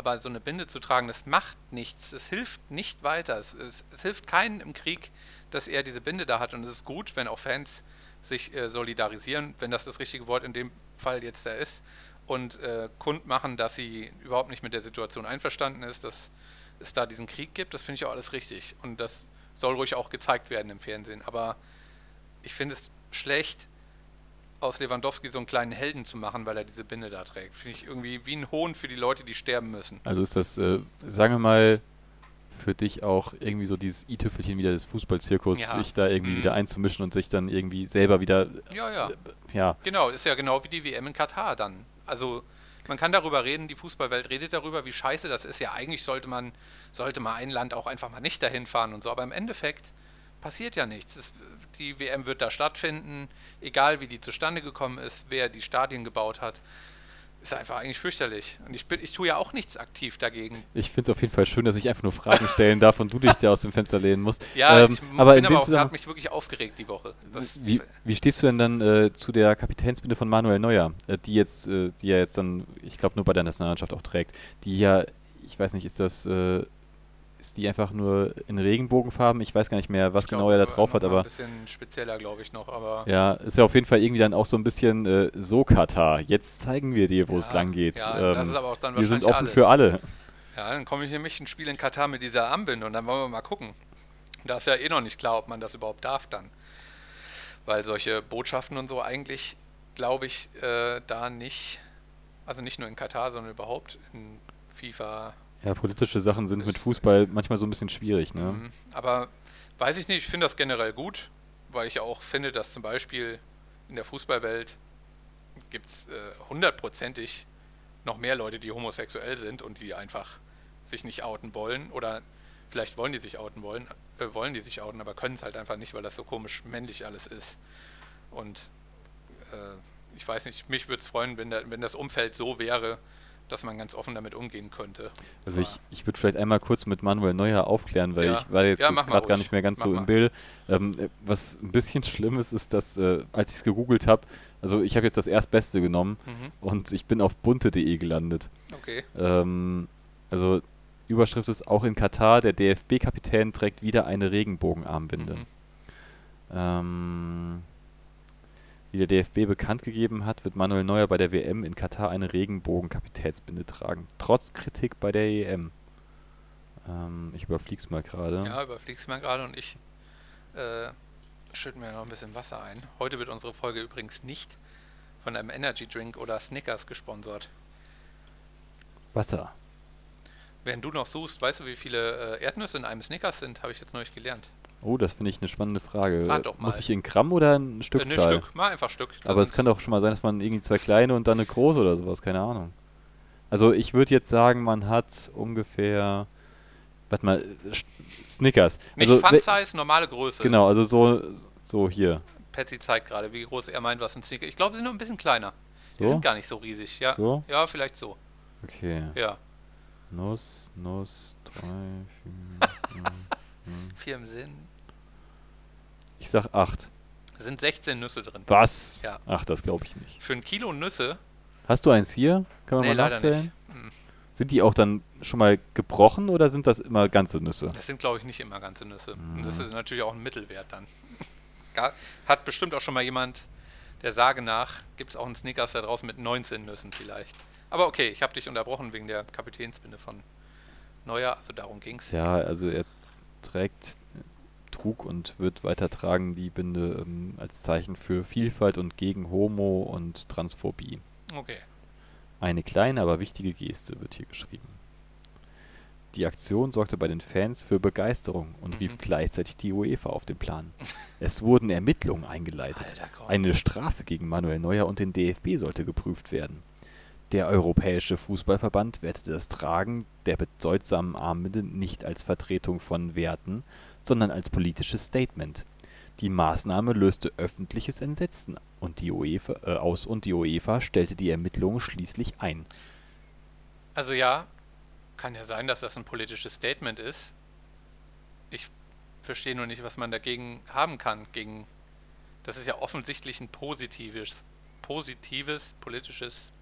aber so eine Binde zu tragen, das macht nichts. Es hilft nicht weiter. Es, es, es hilft keinen im Krieg, dass er diese Binde da hat. Und es ist gut, wenn auch Fans sich äh, solidarisieren, wenn das das richtige Wort in dem Fall jetzt da ist, und äh, kundmachen, dass sie überhaupt nicht mit der Situation einverstanden ist, dass es da diesen Krieg gibt. Das finde ich auch alles richtig. Und das soll ruhig auch gezeigt werden im Fernsehen. Aber ich finde es schlecht, aus Lewandowski so einen kleinen Helden zu machen, weil er diese Binde da trägt. Finde ich irgendwie wie ein Hohn für die Leute, die sterben müssen. Also ist das, äh, sagen wir mal, für dich auch irgendwie so dieses i-Tüpfelchen wieder des Fußballzirkus, Ja. sich da irgendwie Mhm. wieder einzumischen und sich dann irgendwie selber wieder, Ja, ja. ja, Genau, ist ja genau wie die WM in Katar dann. Also man kann darüber reden, die Fußballwelt redet darüber, wie scheiße das ist. Ja, eigentlich sollte man, sollte mal ein Land auch einfach mal nicht dahin fahren und so, aber im Endeffekt passiert ja nichts. Es, die WM wird da stattfinden, egal wie die zustande gekommen ist, wer die Stadien gebaut hat. Ist einfach eigentlich fürchterlich. Und ich, bin, ich tue ja auch nichts aktiv dagegen. ich finde es auf jeden Fall schön, dass ich einfach nur Fragen stellen darf und du dich da aus dem Fenster lehnen musst. Ja, Ähm, ich aber bin in aber dem auch, hat mich wirklich aufgeregt die Woche. Das, wie, wie stehst du denn dann äh, zu der Kapitänsbinde von Manuel Neuer, äh, die jetzt, äh, die er jetzt dann, ich glaube nur bei der Nationalmannschaft auch trägt, die ja, ich weiß nicht, ist das, äh, ist die einfach nur in Regenbogenfarben? Ich weiß gar nicht mehr, was ich genau glaub, er da drauf hat, Ein aber bisschen spezieller, glaube ich, noch, aber. ja, ist ja auf jeden Fall irgendwie dann auch so ein bisschen äh, so Katar. Jetzt zeigen wir dir, wo es Ja, lang geht. Ja, das Ähm, ist aber auch dann wir sind offen alles. für alle. Ja, dann komme ich nämlich ein Spiel in Katar mit dieser Armbinde und dann wollen wir mal gucken. Da ist ja eh noch nicht klar, ob man das überhaupt darf dann. Weil solche Botschaften und so eigentlich, glaube ich, äh, da nicht, also nicht nur in Katar, sondern überhaupt in FIFA. Ja, politische Sachen sind mit Fußball manchmal so ein bisschen schwierig, ne? Mhm. Aber weiß ich nicht, ich finde das generell gut, weil ich auch finde, dass zum Beispiel in der Fußballwelt gibt es äh, hundertprozentig noch mehr Leute, die homosexuell sind und die einfach sich nicht outen wollen oder vielleicht wollen die sich outen wollen, äh, wollen die sich outen, aber können es halt einfach nicht, weil das so komisch männlich alles ist. Und äh, ich weiß nicht, mich würde es freuen, wenn, der, wenn das Umfeld so wäre, dass man ganz offen damit umgehen könnte. Also ich, ich würde vielleicht einmal kurz mit Manuel Neuer aufklären, weil Ja. ich war jetzt Ja, gerade gar nicht mehr ganz Mach so mal. im Bild. Ähm, äh, was ein bisschen schlimm ist, ist, dass äh, als ich es gegoogelt habe, also ich habe jetzt das Erstbeste genommen Mhm. und ich bin auf bunte.de gelandet. Okay. Ähm, also Überschrift ist auch in Katar, der DFB-Kapitän trägt wieder eine Regenbogenarmbinde. Mhm. Ähm, wie der DFB bekannt gegeben hat, wird Manuel Neuer bei der WM in Katar eine Regenbogen-Kapitätsbinde tragen. Trotz Kritik bei der EM. Ähm, ich überflieg's mal gerade. Ja, überfliegst mal gerade und ich äh, schütte mir noch ein bisschen Wasser ein. Heute wird unsere Folge übrigens nicht von einem Energy Drink oder Snickers gesponsert. Wasser. Während du noch suchst, weißt du, wie viele äh, Erdnüsse in einem Snickers sind? Habe ich jetzt neulich gelernt. Oh, das finde ich eine spannende Frage. Rat doch Muss mal. ich in Gramm oder ein Äh, Stückzahl? ne Stück, mal einfach Stück. Da Aber es kann doch schon mal sein, dass man irgendwie zwei kleine und dann eine große oder sowas, keine Ahnung. Also ich würde jetzt sagen, man hat ungefähr, warte mal, äh, Snickers. Nicht also, Fun Size, normale Größe. Genau, also so, so hier. Patsy zeigt gerade, wie groß er meint, was ein Snicker. Ich glaube, sie sind noch ein bisschen kleiner. Die So? sind gar nicht so riesig. Ja, So? ja vielleicht so. Okay. Ja, Nuss, Nuss, drei, vier, vier im Sinn. Ich sag acht. Es sind 16 Nüsse drin. Was? Ja. Ach, das glaube ich nicht. Für ein Kilo Nüsse? Hast du eins hier? Können wir Nee, mal leider nachzählen? nicht. Hm. Sind die auch dann schon mal gebrochen oder sind das immer ganze Nüsse? Das sind, glaube ich, nicht immer ganze Nüsse. Und das ist natürlich auch ein Mittelwert dann. Hat bestimmt auch schon mal jemand, der Sage nach, gibt es auch einen Snickers da draußen mit 19 Nüssen vielleicht. Aber okay, ich habe dich unterbrochen wegen der Kapitänsbinde von Neuer, also darum ging es. Ja, also er trägt, trug und wird weitertragen die Binde ähm, als Zeichen für Vielfalt und gegen Homo und Transphobie. Okay. Eine kleine, aber wichtige Geste wird hier geschrieben. Die Aktion sorgte bei den Fans für Begeisterung und rief Mhm. gleichzeitig die UEFA auf den Plan. Es wurden Ermittlungen eingeleitet. Alter. Eine Strafe gegen Manuel Neuer und den DFB sollte geprüft werden. Der Europäische Fußballverband wertete das Tragen der bedeutsamen Armbinde nicht als Vertretung von Werten, sondern als politisches Statement. Die Maßnahme löste öffentliches Entsetzen äh, aus und die UEFA stellte die Ermittlungen schließlich ein. Also ja, kann ja sein, dass das ein politisches Statement ist. Ich verstehe nur nicht, was man dagegen haben kann. Gegen das ist ja offensichtlich ein positives, positives politisches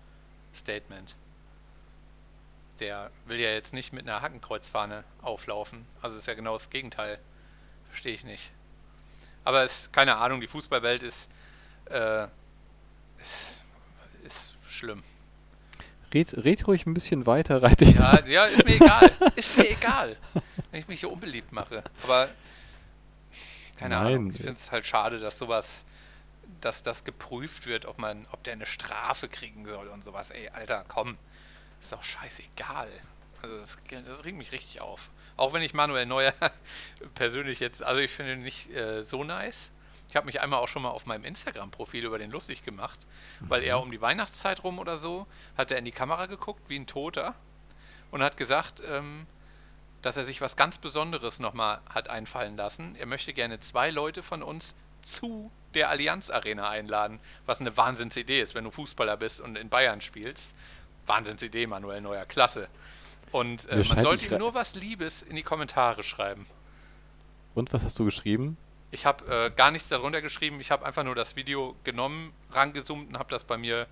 Statement. Der will ja jetzt nicht mit einer Hakenkreuzfahne auflaufen. Also ist ja genau das Gegenteil. Verstehe ich nicht. Aber es ist keine Ahnung, die Fußballwelt ist, äh, ist, ist schlimm. Red, red ruhig ein bisschen weiter, reite ich Ja, ja, ist mir egal. Ist mir egal. Wenn ich mich hier unbeliebt mache. Aber keine Nein. Ahnung. Ich finde es halt schade, dass sowas, dass das geprüft wird, ob man, ob der eine Strafe kriegen soll und sowas. Ey, Alter, komm. Ist doch scheißegal. Also das, das regt mich richtig auf. Auch wenn ich Manuel Neuer persönlich jetzt, also ich finde ihn nicht äh, so nice. Ich habe mich einmal auch schon mal auf meinem Instagram-Profil über den lustig gemacht, weil er um die Weihnachtszeit rum oder so, hat er in die Kamera geguckt, wie ein Toter, und hat gesagt, ähm, dass er sich was ganz Besonderes nochmal hat einfallen lassen. Er möchte gerne zwei Leute von uns zu der Allianz Arena einladen, was eine Wahnsinnsidee ist, wenn du Fußballer bist und in Bayern spielst. Wahnsinnsidee, Manuel Neuer, klasse. Und äh, man sollte ihm nur was Liebes in die Kommentare schreiben. Und was hast du geschrieben? Ich habe äh, gar nichts darunter geschrieben, ich habe einfach nur das Video genommen, rangezoomt und habe das bei mir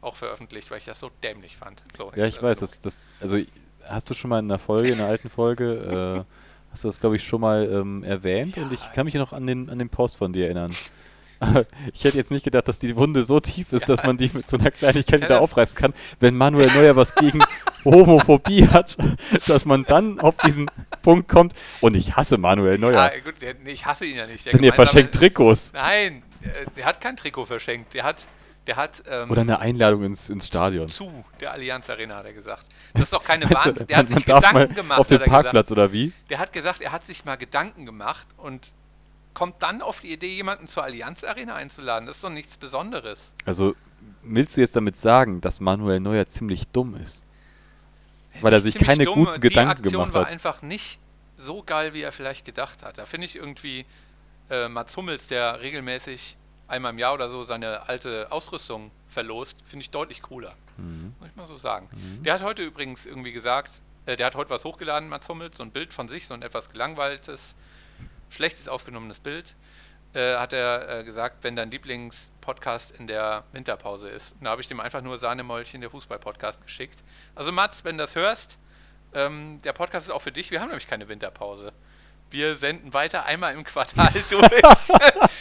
auch veröffentlicht, weil ich das so dämlich fand. So, Ja, ich weiß, das, das, also hast du schon mal in einer Folge, in einer alten Folge, äh, hast du das, glaube ich, schon mal ähm, erwähnt und ich kann mich noch an den, an den Post von dir erinnern. Aber ich hätte jetzt nicht gedacht, dass die Wunde so tief ist, dass man die mit so einer Kleinigkeit Ja, wieder aufreißen kann. Wenn Manuel Neuer was gegen Homophobie hat, dass man dann auf diesen Punkt kommt. Und ich hasse Manuel Neuer, Ja, gut, ich hasse ihn ja nicht. Der denn er verschenkt Trikots. Nein, äh, der hat kein Trikot verschenkt. Der hat, der hat ähm, Oder eine Einladung ins, ins Stadion. zu der Allianz Arena, hat er gesagt. Das ist doch keine Wahnsinn. Der hat sich Gedanken gemacht. auf hat er gesagt. Parkplatz oder wie? Der hat gesagt, er hat sich mal Gedanken gemacht und kommt dann auf die Idee, jemanden zur Allianz Arena einzuladen. Das ist doch nichts Besonderes. Also willst du jetzt damit sagen, dass Manuel Neuer ziemlich dumm ist? Weil er sich keine dumm, guten Gedanken Die Aktion gemacht war hat. einfach nicht so geil, wie er vielleicht gedacht hat. Da finde ich irgendwie äh, Mats Hummels, der regelmäßig einmal im Jahr oder so seine alte Ausrüstung verlost, finde ich deutlich cooler. Mhm. Muss ich mal so sagen. Der hat heute übrigens irgendwie gesagt, äh, der hat heute was hochgeladen, Mats Hummels, so ein Bild von sich, so ein etwas gelangweiltes, schlechtes aufgenommenes Bild. Äh, hat er äh, gesagt, wenn dein Lieblingspodcast in der Winterpause ist. Und da habe ich dem einfach nur Sahnemäulchen, der Fußball-Podcast, geschickt. Also Mats, wenn du das hörst, ähm, der Podcast ist auch für dich. Wir haben nämlich keine Winterpause. Wir senden weiter einmal im Quartal durch.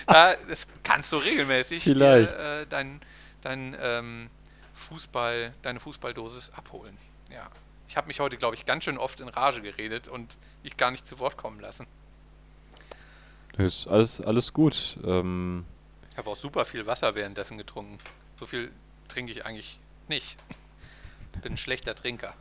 da, das kannst du regelmäßig Vielleicht. äh, dein, dein ähm, Fußball, deine Fußballdosis abholen. Ja. Ich habe mich heute, glaube ich, ganz schön oft in Rage geredet und ich gar nicht zu Wort kommen lassen. Ist alles, alles gut. Ähm, Ich habe auch super viel Wasser währenddessen getrunken. So viel trinke ich eigentlich nicht. Bin ein schlechter Trinker.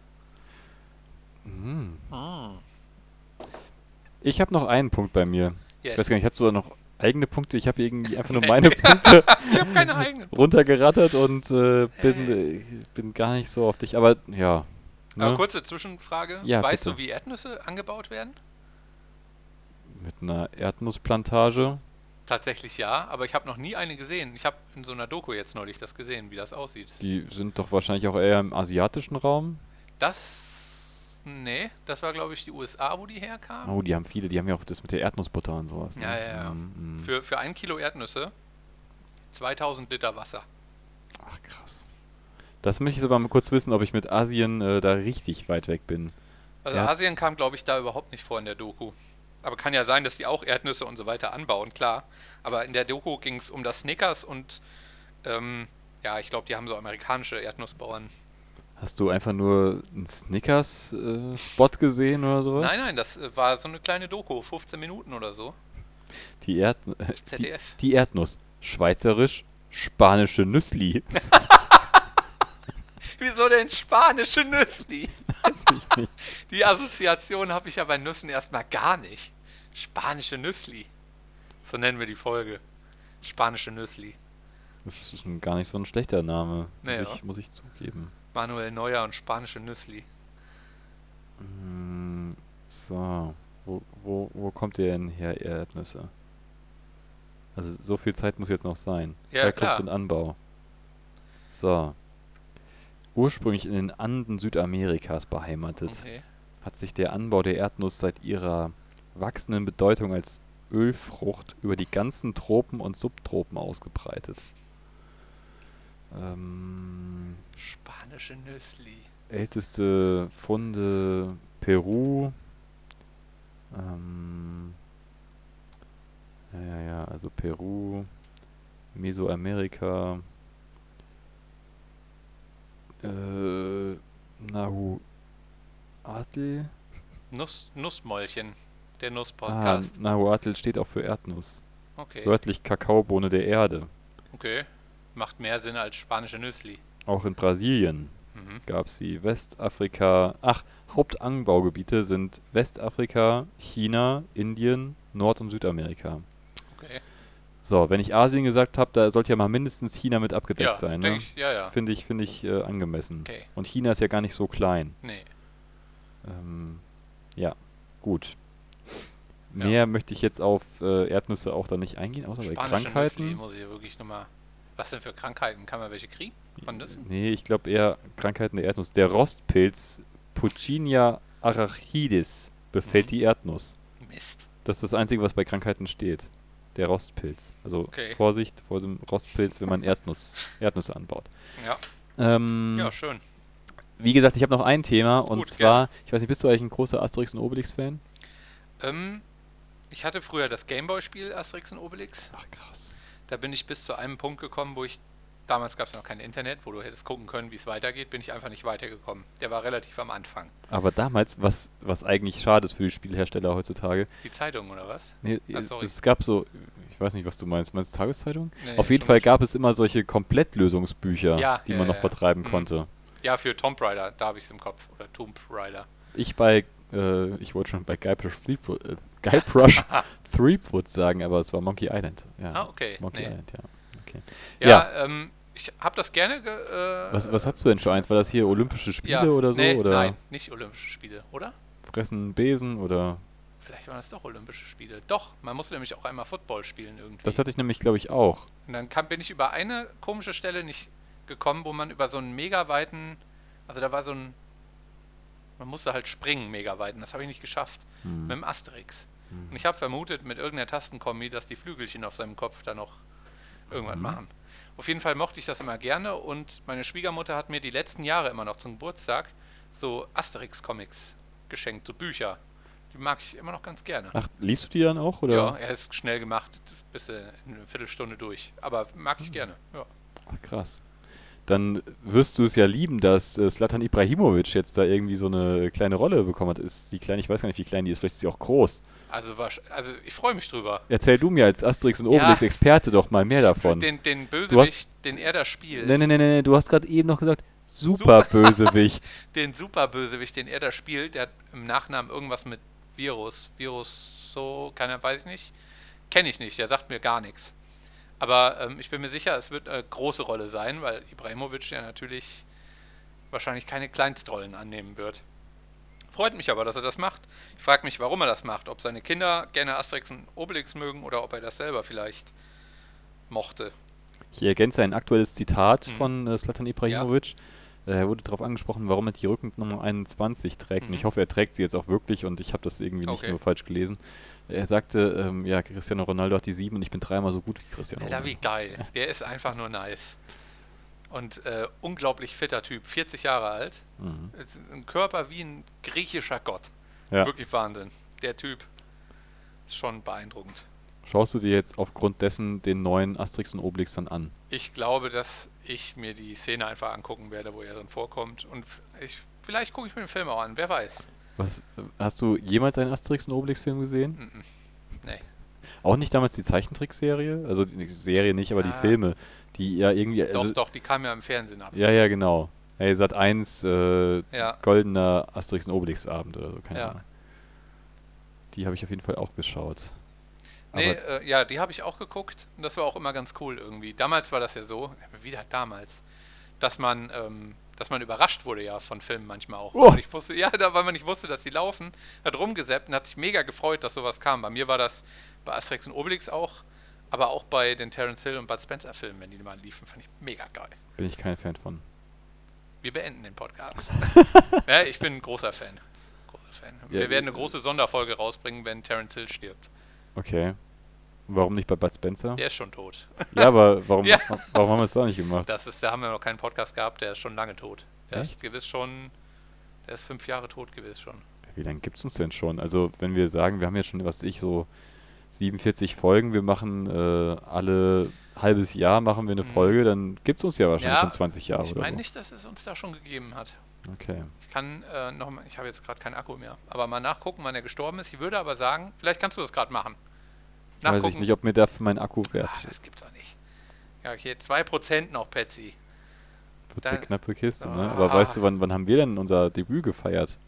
ich habe noch einen Punkt bei mir. Ich Yes. weiß gar nicht, hast du da noch eigene Punkte? Ich habe irgendwie einfach nur meine Punkte Ich runtergerattert und äh, bin, äh, bin gar nicht so auf dich. Aber ja. Aber Ne? kurze Zwischenfrage. Ja, weißt bitte. du, wie Erdnüsse angebaut werden? Mit einer Erdnussplantage. Tatsächlich ja, aber ich habe noch nie eine gesehen. Ich habe in so einer Doku jetzt neulich das gesehen, wie das aussieht. Die sind doch wahrscheinlich auch eher im asiatischen Raum. Das. Nee, das war glaube ich die USA, wo die herkamen. Oh, die haben viele, die haben ja auch das mit der Erdnussbutter und sowas. Ne? Ja, ja, ja. Mm, mm. Für, für ein Kilo Erdnüsse 2000 Liter Wasser. Ach, krass. Das möchte ich aber mal kurz wissen, ob ich mit Asien äh, da richtig weit weg bin. Also Ja. Asien kam, glaube ich, da überhaupt nicht vor in der Doku. Aber kann ja sein, dass die auch Erdnüsse und so weiter anbauen, klar. Aber in der Doku ging es um das Snickers und ähm, ja, ich glaube, die haben so amerikanische Erdnussbauern. Hast du einfach nur einen Snickers-Spot gesehen oder sowas? Nein, nein, das äh, war so eine kleine Doku, 15 Minuten oder so. Die, Erd äh, die, ZDF. die Erdnuss. Schweizerisch, spanische Nüssli. Wieso denn spanische Nüssli? Weiß ich nicht. Die Assoziation habe ich ja bei Nüssen erstmal gar nicht. Spanische Nüssli. So nennen wir die Folge. Spanische Nüssli. Das ist gar nicht so ein schlechter Name, Nee, muss, ich, muss ich zugeben. Manuel Neuer und spanische Nüssli. Mm, So, wo, wo, wo kommt ihr denn her, ihr Erdnüsse? Also so viel Zeit muss jetzt noch sein. Ja, Herkunft klar. und Anbau. So. Ursprünglich in den Anden Südamerikas beheimatet, Okay. hat sich der Anbau der Erdnuss seit ihrer wachsenden Bedeutung als Ölfrucht über die ganzen Tropen und Subtropen ausgebreitet. Ähm, Spanische Nüssli. älteste Funde Peru. Ähm, ja, ja, ja, also Peru, Mesoamerika, äh, Nahu Atl. Nuss, Nussmäulchen. Der Ah, Nusspodcast. Nahuatl steht auch für Erdnuss. okay. Wörtlich Kakaobohne der Erde. Okay. Macht mehr Sinn als spanische Nüssli. Auch in Brasilien Mhm. gab es sie. Westafrika. Ach, Hauptanbaugebiete sind Westafrika, China, Indien, Nord- und Südamerika. So, wenn ich Asien gesagt habe, da sollte ja mal mindestens China mit abgedeckt Ja, sein. Ne? ich, ja, ja. Finde ich, finde ich äh, angemessen. Okay. Und China ist ja gar nicht so klein. Nee. Ähm, ja, gut. Ja. Mehr möchte ich jetzt auf äh, Erdnüsse auch dann nicht eingehen, außer bei Spanische Krankheiten. Nüssli muss ich wirklich nochmal. Was denn für Krankheiten? Kann man welche kriegen? Von Nüssen? Nee, ich glaube eher Krankheiten der Erdnuss. Der Rostpilz Puccinia arachidis befällt Mhm. die Erdnuss. Mist. Das ist das Einzige, was bei Krankheiten steht. Der Rostpilz. Also Okay. Vorsicht vor dem Rostpilz, wenn man Erdnuss, Erdnüsse anbaut. Ja. Ähm, Ja, schön. Wie gesagt, ich habe noch ein Thema und Gut, zwar, ich weiß nicht, bist du eigentlich ein großer Asterix und Obelix-Fan? Ähm, ich hatte früher das Gameboy-Spiel Asterix und Obelix. Ach krass. Da bin ich bis zu einem Punkt gekommen, wo ich. Damals gab es noch kein Internet, wo du hättest gucken können, wie es weitergeht, bin ich einfach nicht weitergekommen. Der war relativ am Anfang. Aber damals, was, was eigentlich schade ist für die Spielhersteller heutzutage, Die Zeitung oder was? nee, Ah, es, sorry. es gab so, ich weiß nicht, was du meinst, meinst du Tageszeitung? Nee, Auf jeden Fall gab es immer solche Komplettlösungsbücher, Ja, die ja, man noch ja. vertreiben Mhm. konnte. Ja, für Tomb Raider, da habe ich es im Kopf. Oder Tomb Raider. Ich bei, äh, ich wollte schon bei Guybrush Threepwood, äh, Guybrush Threepwood sagen, aber es war Monkey Island. Ja. Ah, okay. Monkey Nee. Island, ja. Okay. Ja, Ja. Ähm, ich habe das gerne. Ge, äh, Was, was hast du denn für eins? War das hier Olympische Spiele ja, oder so? nee, oder Nein, nicht Olympische Spiele, oder? Fressen Besen oder. Vielleicht waren das doch Olympische Spiele. Doch, man musste nämlich auch einmal Football spielen irgendwie. Das hatte ich nämlich, glaube ich, auch. Und dann kam, bin ich über eine komische Stelle nicht gekommen, wo man über so einen mega weiten, also da war so ein, man musste halt springen mega weiten, das habe ich nicht geschafft, Hm. mit dem Asterix. Und ich habe vermutet mit irgendeiner Tastenkombi, dass die Flügelchen auf seinem Kopf da noch irgendwann machen. Auf jeden Fall mochte ich das immer gerne und meine Schwiegermutter hat mir die letzten Jahre immer noch zum Geburtstag so Asterix-Comics geschenkt, so Bücher. Die mag ich immer noch ganz gerne. Ach, liest du die dann auch? Oder? Ja, er ist schnell gemacht, in einer Viertelstunde durch. Aber mag ich gerne. Ja. Ach, krass. Dann wirst du es ja lieben, dass äh, Slatan Ibrahimovic jetzt da irgendwie so eine kleine Rolle bekommen hat. Ist die klein, ich weiß gar nicht, wie klein die ist, vielleicht ist sie auch groß. Also, also ich freue mich drüber. Erzähl du mir als Asterix und Obelix-Experte doch mal mehr davon. Den, den Bösewicht, den er da spielt, Nee, nee, nee, nee, nee, du hast gerade eben noch gesagt, super Bösewicht. den Superbösewicht, den er da spielt, der hat im Nachnamen irgendwas mit Virus. Virus so, keiner weiß ich nicht. Kenne ich nicht, der sagt mir gar nichts. Aber ähm, ich bin mir sicher, es wird eine große Rolle sein, weil Ibrahimovic ja natürlich wahrscheinlich keine Kleinstrollen annehmen wird. Freut mich aber, dass er das macht. Ich frage mich, warum er das macht. Ob seine Kinder gerne Asterix und Obelix mögen oder ob er das selber vielleicht mochte. Ich ergänze ein aktuelles Zitat Mhm. von äh, Slatan Ibrahimovic. Äh, Er wurde darauf angesprochen, warum er die Rückennummer 21 trägt. Und Mhm. ich hoffe, er trägt sie jetzt auch wirklich und ich habe das irgendwie nicht Okay. nur falsch gelesen. Er sagte, ähm, ja, Cristiano Ronaldo hat die 7 und ich bin dreimal so gut wie Cristiano Ronaldo. wie geil. Der ist einfach nur nice. Und äh, unglaublich fitter Typ, 40 Jahre alt. Mhm. Ein Körper wie ein griechischer Gott. Ja. Wirklich Wahnsinn. Der Typ ist schon beeindruckend. Schaust du dir jetzt aufgrund dessen den neuen Asterix und Obelix dann an? Ich glaube, dass ich mir die Szene einfach angucken werde, wo er drin vorkommt. Und ich, vielleicht gucke ich mir den Film auch an, wer weiß. Was, hast du jemals einen Asterix und Obelix-Film gesehen? Nee. Auch nicht damals die Zeichentrickserie? Also die Serie nicht, aber die Ah. Filme, die ja irgendwie. Doch, Also, doch, die kam ja im Fernsehen ab. Ja, ja, genau. Hey, Sat 1, äh, Ja. goldener Asterix und Obelix-Abend oder so, keine Ja. Ahnung. Die habe ich auf jeden Fall auch geschaut. Nee, äh, ja, die habe ich auch geguckt und das war auch immer ganz cool irgendwie. Damals war das ja so, wieder damals, dass man, ähm, dass man überrascht wurde ja von Filmen manchmal auch. Oh. Nicht wusste, ja, da, weil man nicht wusste, dass die laufen, hat rumgesäppt und hat sich mega gefreut, dass sowas kam. Bei mir war das bei Asterix und Obelix auch, aber auch bei den Terence Hill und Bud Spencer Filmen, wenn die mal liefen, fand ich mega geil. Bin ich kein Fan von. Wir beenden den Podcast. ja, ich bin ein großer Fan. Großer Fan. Ja, Wir werden eine äh, große Sonderfolge rausbringen, wenn Terence Hill stirbt. Okay. Warum nicht bei Bud Spencer? Der ist schon tot. Ja, aber warum, Ja. warum haben wir es da nicht gemacht? Das ist, da haben wir noch keinen Podcast gehabt, der ist schon lange tot. Der ist Echt? gewiss schon, der ist fünf Jahre tot gewiss schon. Wie lange gibt es uns denn schon? Also, wenn wir sagen, wir haben ja schon, was weiß ich, so 47 Folgen, wir machen äh, alle halbes Jahr machen wir eine Mhm. Folge, dann gibt es uns ja wahrscheinlich Ja, schon 20 Jahre ich meine so. nicht, dass es uns da schon gegeben hat. Okay. Ich kann äh, noch mal, ich habe jetzt gerade keinen Akku mehr, aber mal nachgucken, wann er gestorben ist. Ich würde aber sagen, vielleicht kannst du das gerade machen. Weiß ich nicht, ob mir dafür mein Akku wert Ach, das gibt's doch nicht. Ja, okay, 2% noch, Patsy. wird. Eine knappe Kiste, ne? Aber Ah. weißt du, wann, wann haben wir denn unser Debüt gefeiert?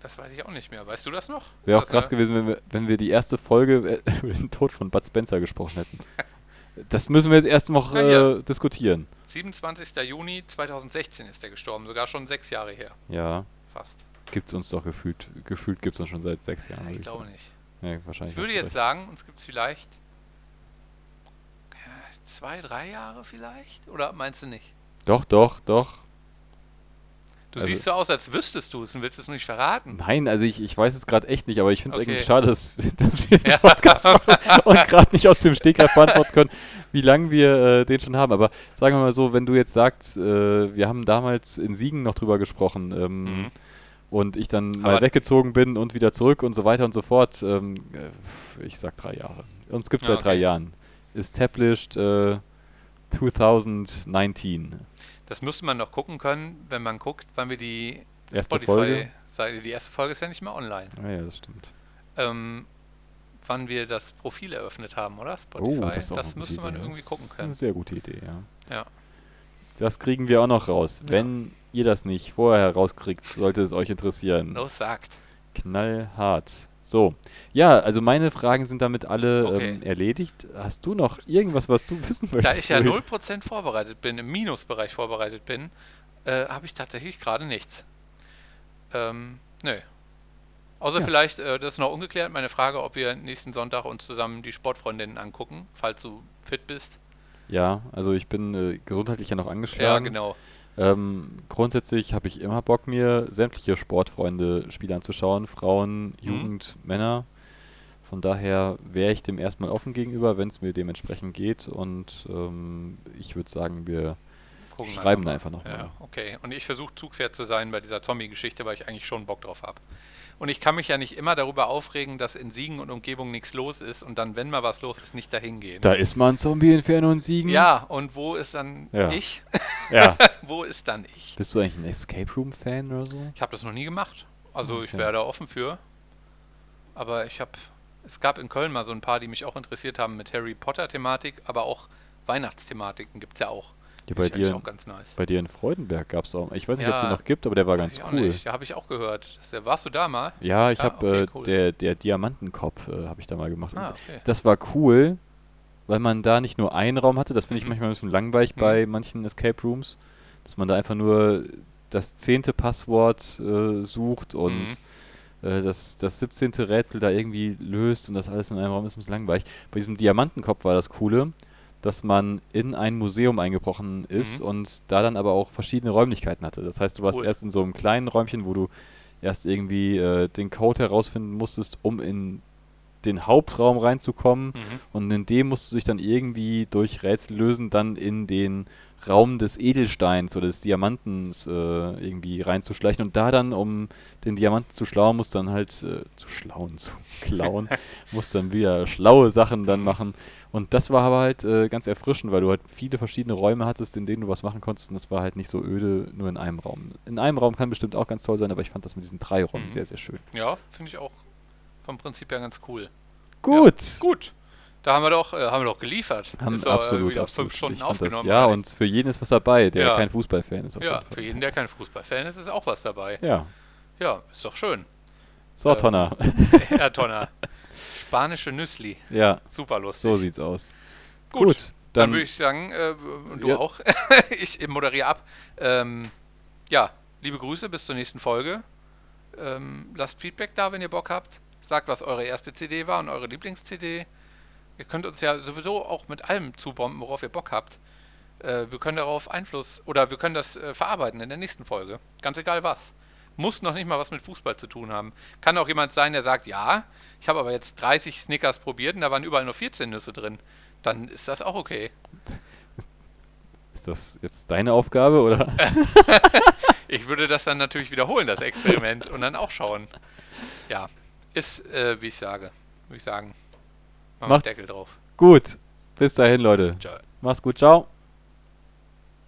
Das weiß ich auch nicht mehr. Weißt du das noch? Wäre Ist auch krass gewesen, wenn wir, wenn wir die erste Folge äh, über den Tod von Bud Spencer gesprochen hätten. Das müssen wir jetzt erst noch Ja, ja. äh, diskutieren. 27. Juni 2016 ist er gestorben, sogar schon sechs Jahre her. Ja, Fast. gibt's uns doch gefühlt. Gefühlt gibt's uns schon seit sechs Jahren. würd ich glaube nicht. Ja, wahrscheinlich. Ich würde jetzt recht. sagen, uns gibt es vielleicht ja, zwei, drei Jahre vielleicht? Oder meinst du nicht? Doch, doch, doch. Du Also- siehst so aus, als wüsstest du es und willst es nur nicht verraten. Nein, also ich, ich weiß es gerade echt nicht, aber ich finde es Okay. irgendwie schade, dass, dass wir Ja. Podcast machen und gerade nicht aus dem Stegreif beantworten können, wie lange wir äh, den schon haben. Aber sagen wir mal so, wenn du jetzt sagst, äh, wir haben damals in Siegen noch drüber gesprochen ähm, Mhm. und ich dann mal Aber- weggezogen bin und wieder zurück und so weiter und so fort, ähm, äh, ich sag drei Jahre. Uns gibt es Ja, seit drei okay. Jahren. Established äh, 2019. Das müsste man noch gucken können, wenn man guckt, wann wir die Erste Folge? Seite, die erste Folge ist ja nicht mehr online. Ah ja, das stimmt. Ähm, wann wir das Profil eröffnet haben, oder? Spotify. Oh, das gute müsste man Idee. irgendwie Das gucken ist Eine können. sehr gute Idee, ja. Ja. Das kriegen wir auch noch raus. Ja. Wenn ihr das nicht vorher rauskriegt, sollte es euch interessieren. Los sagt. Knallhart. So. Ja, also meine Fragen sind damit alle Okay. ähm, erledigt. Hast du noch irgendwas, was du wissen möchtest? Da ich ja Uli? 0% vorbereitet bin, im Minusbereich vorbereitet bin, äh, habe ich tatsächlich gerade nichts. Ähm, nö. Außer Ja. vielleicht, äh, das ist noch ungeklärt, meine Frage, ob wir nächsten Sonntag uns zusammen die Sportfreundinnen angucken, falls du fit bist. Ja, also ich bin äh, gesundheitlich ja noch Ja, angeschlagen. genau. Ähm, grundsätzlich habe ich immer Bock, mir sämtliche Sportfreunde-Spiele anzuschauen. Frauen, Jugend, Männer. Von daher wäre ich dem erstmal offen gegenüber, wenn es mir dementsprechend geht. Und ähm, ich würde sagen, wir Gucken schreiben mal. einfach noch Ja, mal. okay. Und ich versuche Zugpferd zu sein bei dieser Zombie-Geschichte, weil ich eigentlich schon Bock drauf habe. Und ich kann mich ja nicht immer darüber aufregen, dass in Siegen und Umgebung nichts los ist und dann, wenn mal was los ist, nicht dahin gehen. Da ist mal ein Zombie-Inferno und Siegen. Ja, und wo ist dann Ja. ich? ja. wo ist dann ich? Bist du eigentlich ein Escape Room-Fan oder so? Ich habe das noch nie gemacht. Also ich Okay. wäre da offen für. Aber ich habe, es gab in Köln mal so ein paar, die mich auch interessiert haben mit Harry Potter-Thematik, aber auch Weihnachtsthematiken gibt es ja auch. Ja, bei dir, auch ganz nice. bei dir in Freudenberg gab es auch. Ich weiß nicht, ob es Ja. den noch gibt, aber der war ganz cool. nicht. Ja, habe ich auch gehört. Das, der- warst du da mal? Ja, ich Ja, habe okay, äh, cool. der der Diamantenkopf äh, habe ich da mal gemacht. Ah, okay. Das war cool, weil man da nicht nur einen Raum hatte. Das finde ich Mhm. manchmal ein bisschen langweilig Mhm. bei manchen Escape Rooms, dass man da einfach nur das zehnte Passwort äh, sucht und Mhm. äh, das, das 17. Rätsel da irgendwie löst und das alles in einem Raum ist ein bisschen langweilig. Bei diesem Diamantenkopf war das Coole, dass man in ein Museum eingebrochen ist Mhm. und da dann aber auch verschiedene Räumlichkeiten hatte. Das heißt, du warst Cool. erst in so einem kleinen Räumchen, wo du erst irgendwie äh, den Code herausfinden musstest, um in den Hauptraum reinzukommen. Mhm. Und in dem musst du dich dann irgendwie durch Rätsel lösen, dann in den Raum des Edelsteins oder des Diamantens äh, irgendwie reinzuschleichen. Und da dann, um den Diamanten zu schlauen, musst du dann halt äh, zu schlauen, zu klauen, musst dann wieder schlaue Sachen dann machen. Und das war aber halt äh, ganz erfrischend, weil du halt viele verschiedene Räume hattest, in denen du was machen konntest. Und das war halt nicht so öde, nur in einem Raum. In einem Raum kann bestimmt auch ganz toll sein, aber ich fand das mit diesen drei Räumen Mhm. sehr, sehr schön. Ja, finde ich auch vom Prinzip her ganz cool. Gut. Gut. Da haben wir doch, äh, haben wir doch geliefert. Haben Ist absolut, wieder absolut. fünf Stunden Ich aufgenommen. Das, ja, und für jeden ist was dabei, der Ja. kein Fußballfan ist. ja, für jeden, der kein Fußballfan ist, ist auch was dabei. Ja. Ja, ist doch schön. So, Äh, Tonner. Herr Tonner. Spanische Nüssli. ja, Super lustig. so sieht's aus. Gut, Gut, Dann, dann, würde ich sagen, äh, und du Ja. auch. ich moderiere ab. Ähm, ja, liebe Grüße, bis zur nächsten Folge. Ähm, lasst Feedback da, wenn ihr Bock habt. Sagt, was eure erste CD war und eure Lieblings-CD. Ihr könnt uns ja sowieso auch mit allem zubomben, worauf ihr Bock habt. Äh, wir können darauf Einfluss oder wir können das äh, verarbeiten in der nächsten Folge. Ganz egal was. Muss noch nicht mal was mit Fußball zu tun haben. Kann auch jemand sein, der sagt, ja, ich habe aber jetzt 30 Snickers probiert und da waren überall nur 14 Nüsse drin. Dann ist das auch okay. ist das jetzt deine Aufgabe oder? Ich würde das dann natürlich wiederholen, das Experiment, und dann auch schauen. Ja, ist, äh, wie ich sage, würde ich sagen. Machen Macht's. Deckel drauf. gut. Bis dahin, Leute. Ciao. Macht's gut. Ciao.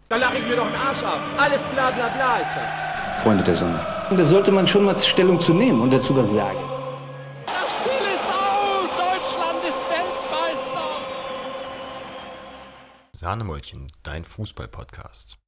Da lache ich mir doch den Arsch ab. Alles bla bla bla ist das. Freunde der Sonne. Und da sollte man schon mal Stellung zu nehmen und dazu was sagen. Das Spiel ist aus! Deutschland ist Weltmeister! Sahnemäulchen, dein Fußball-Podcast.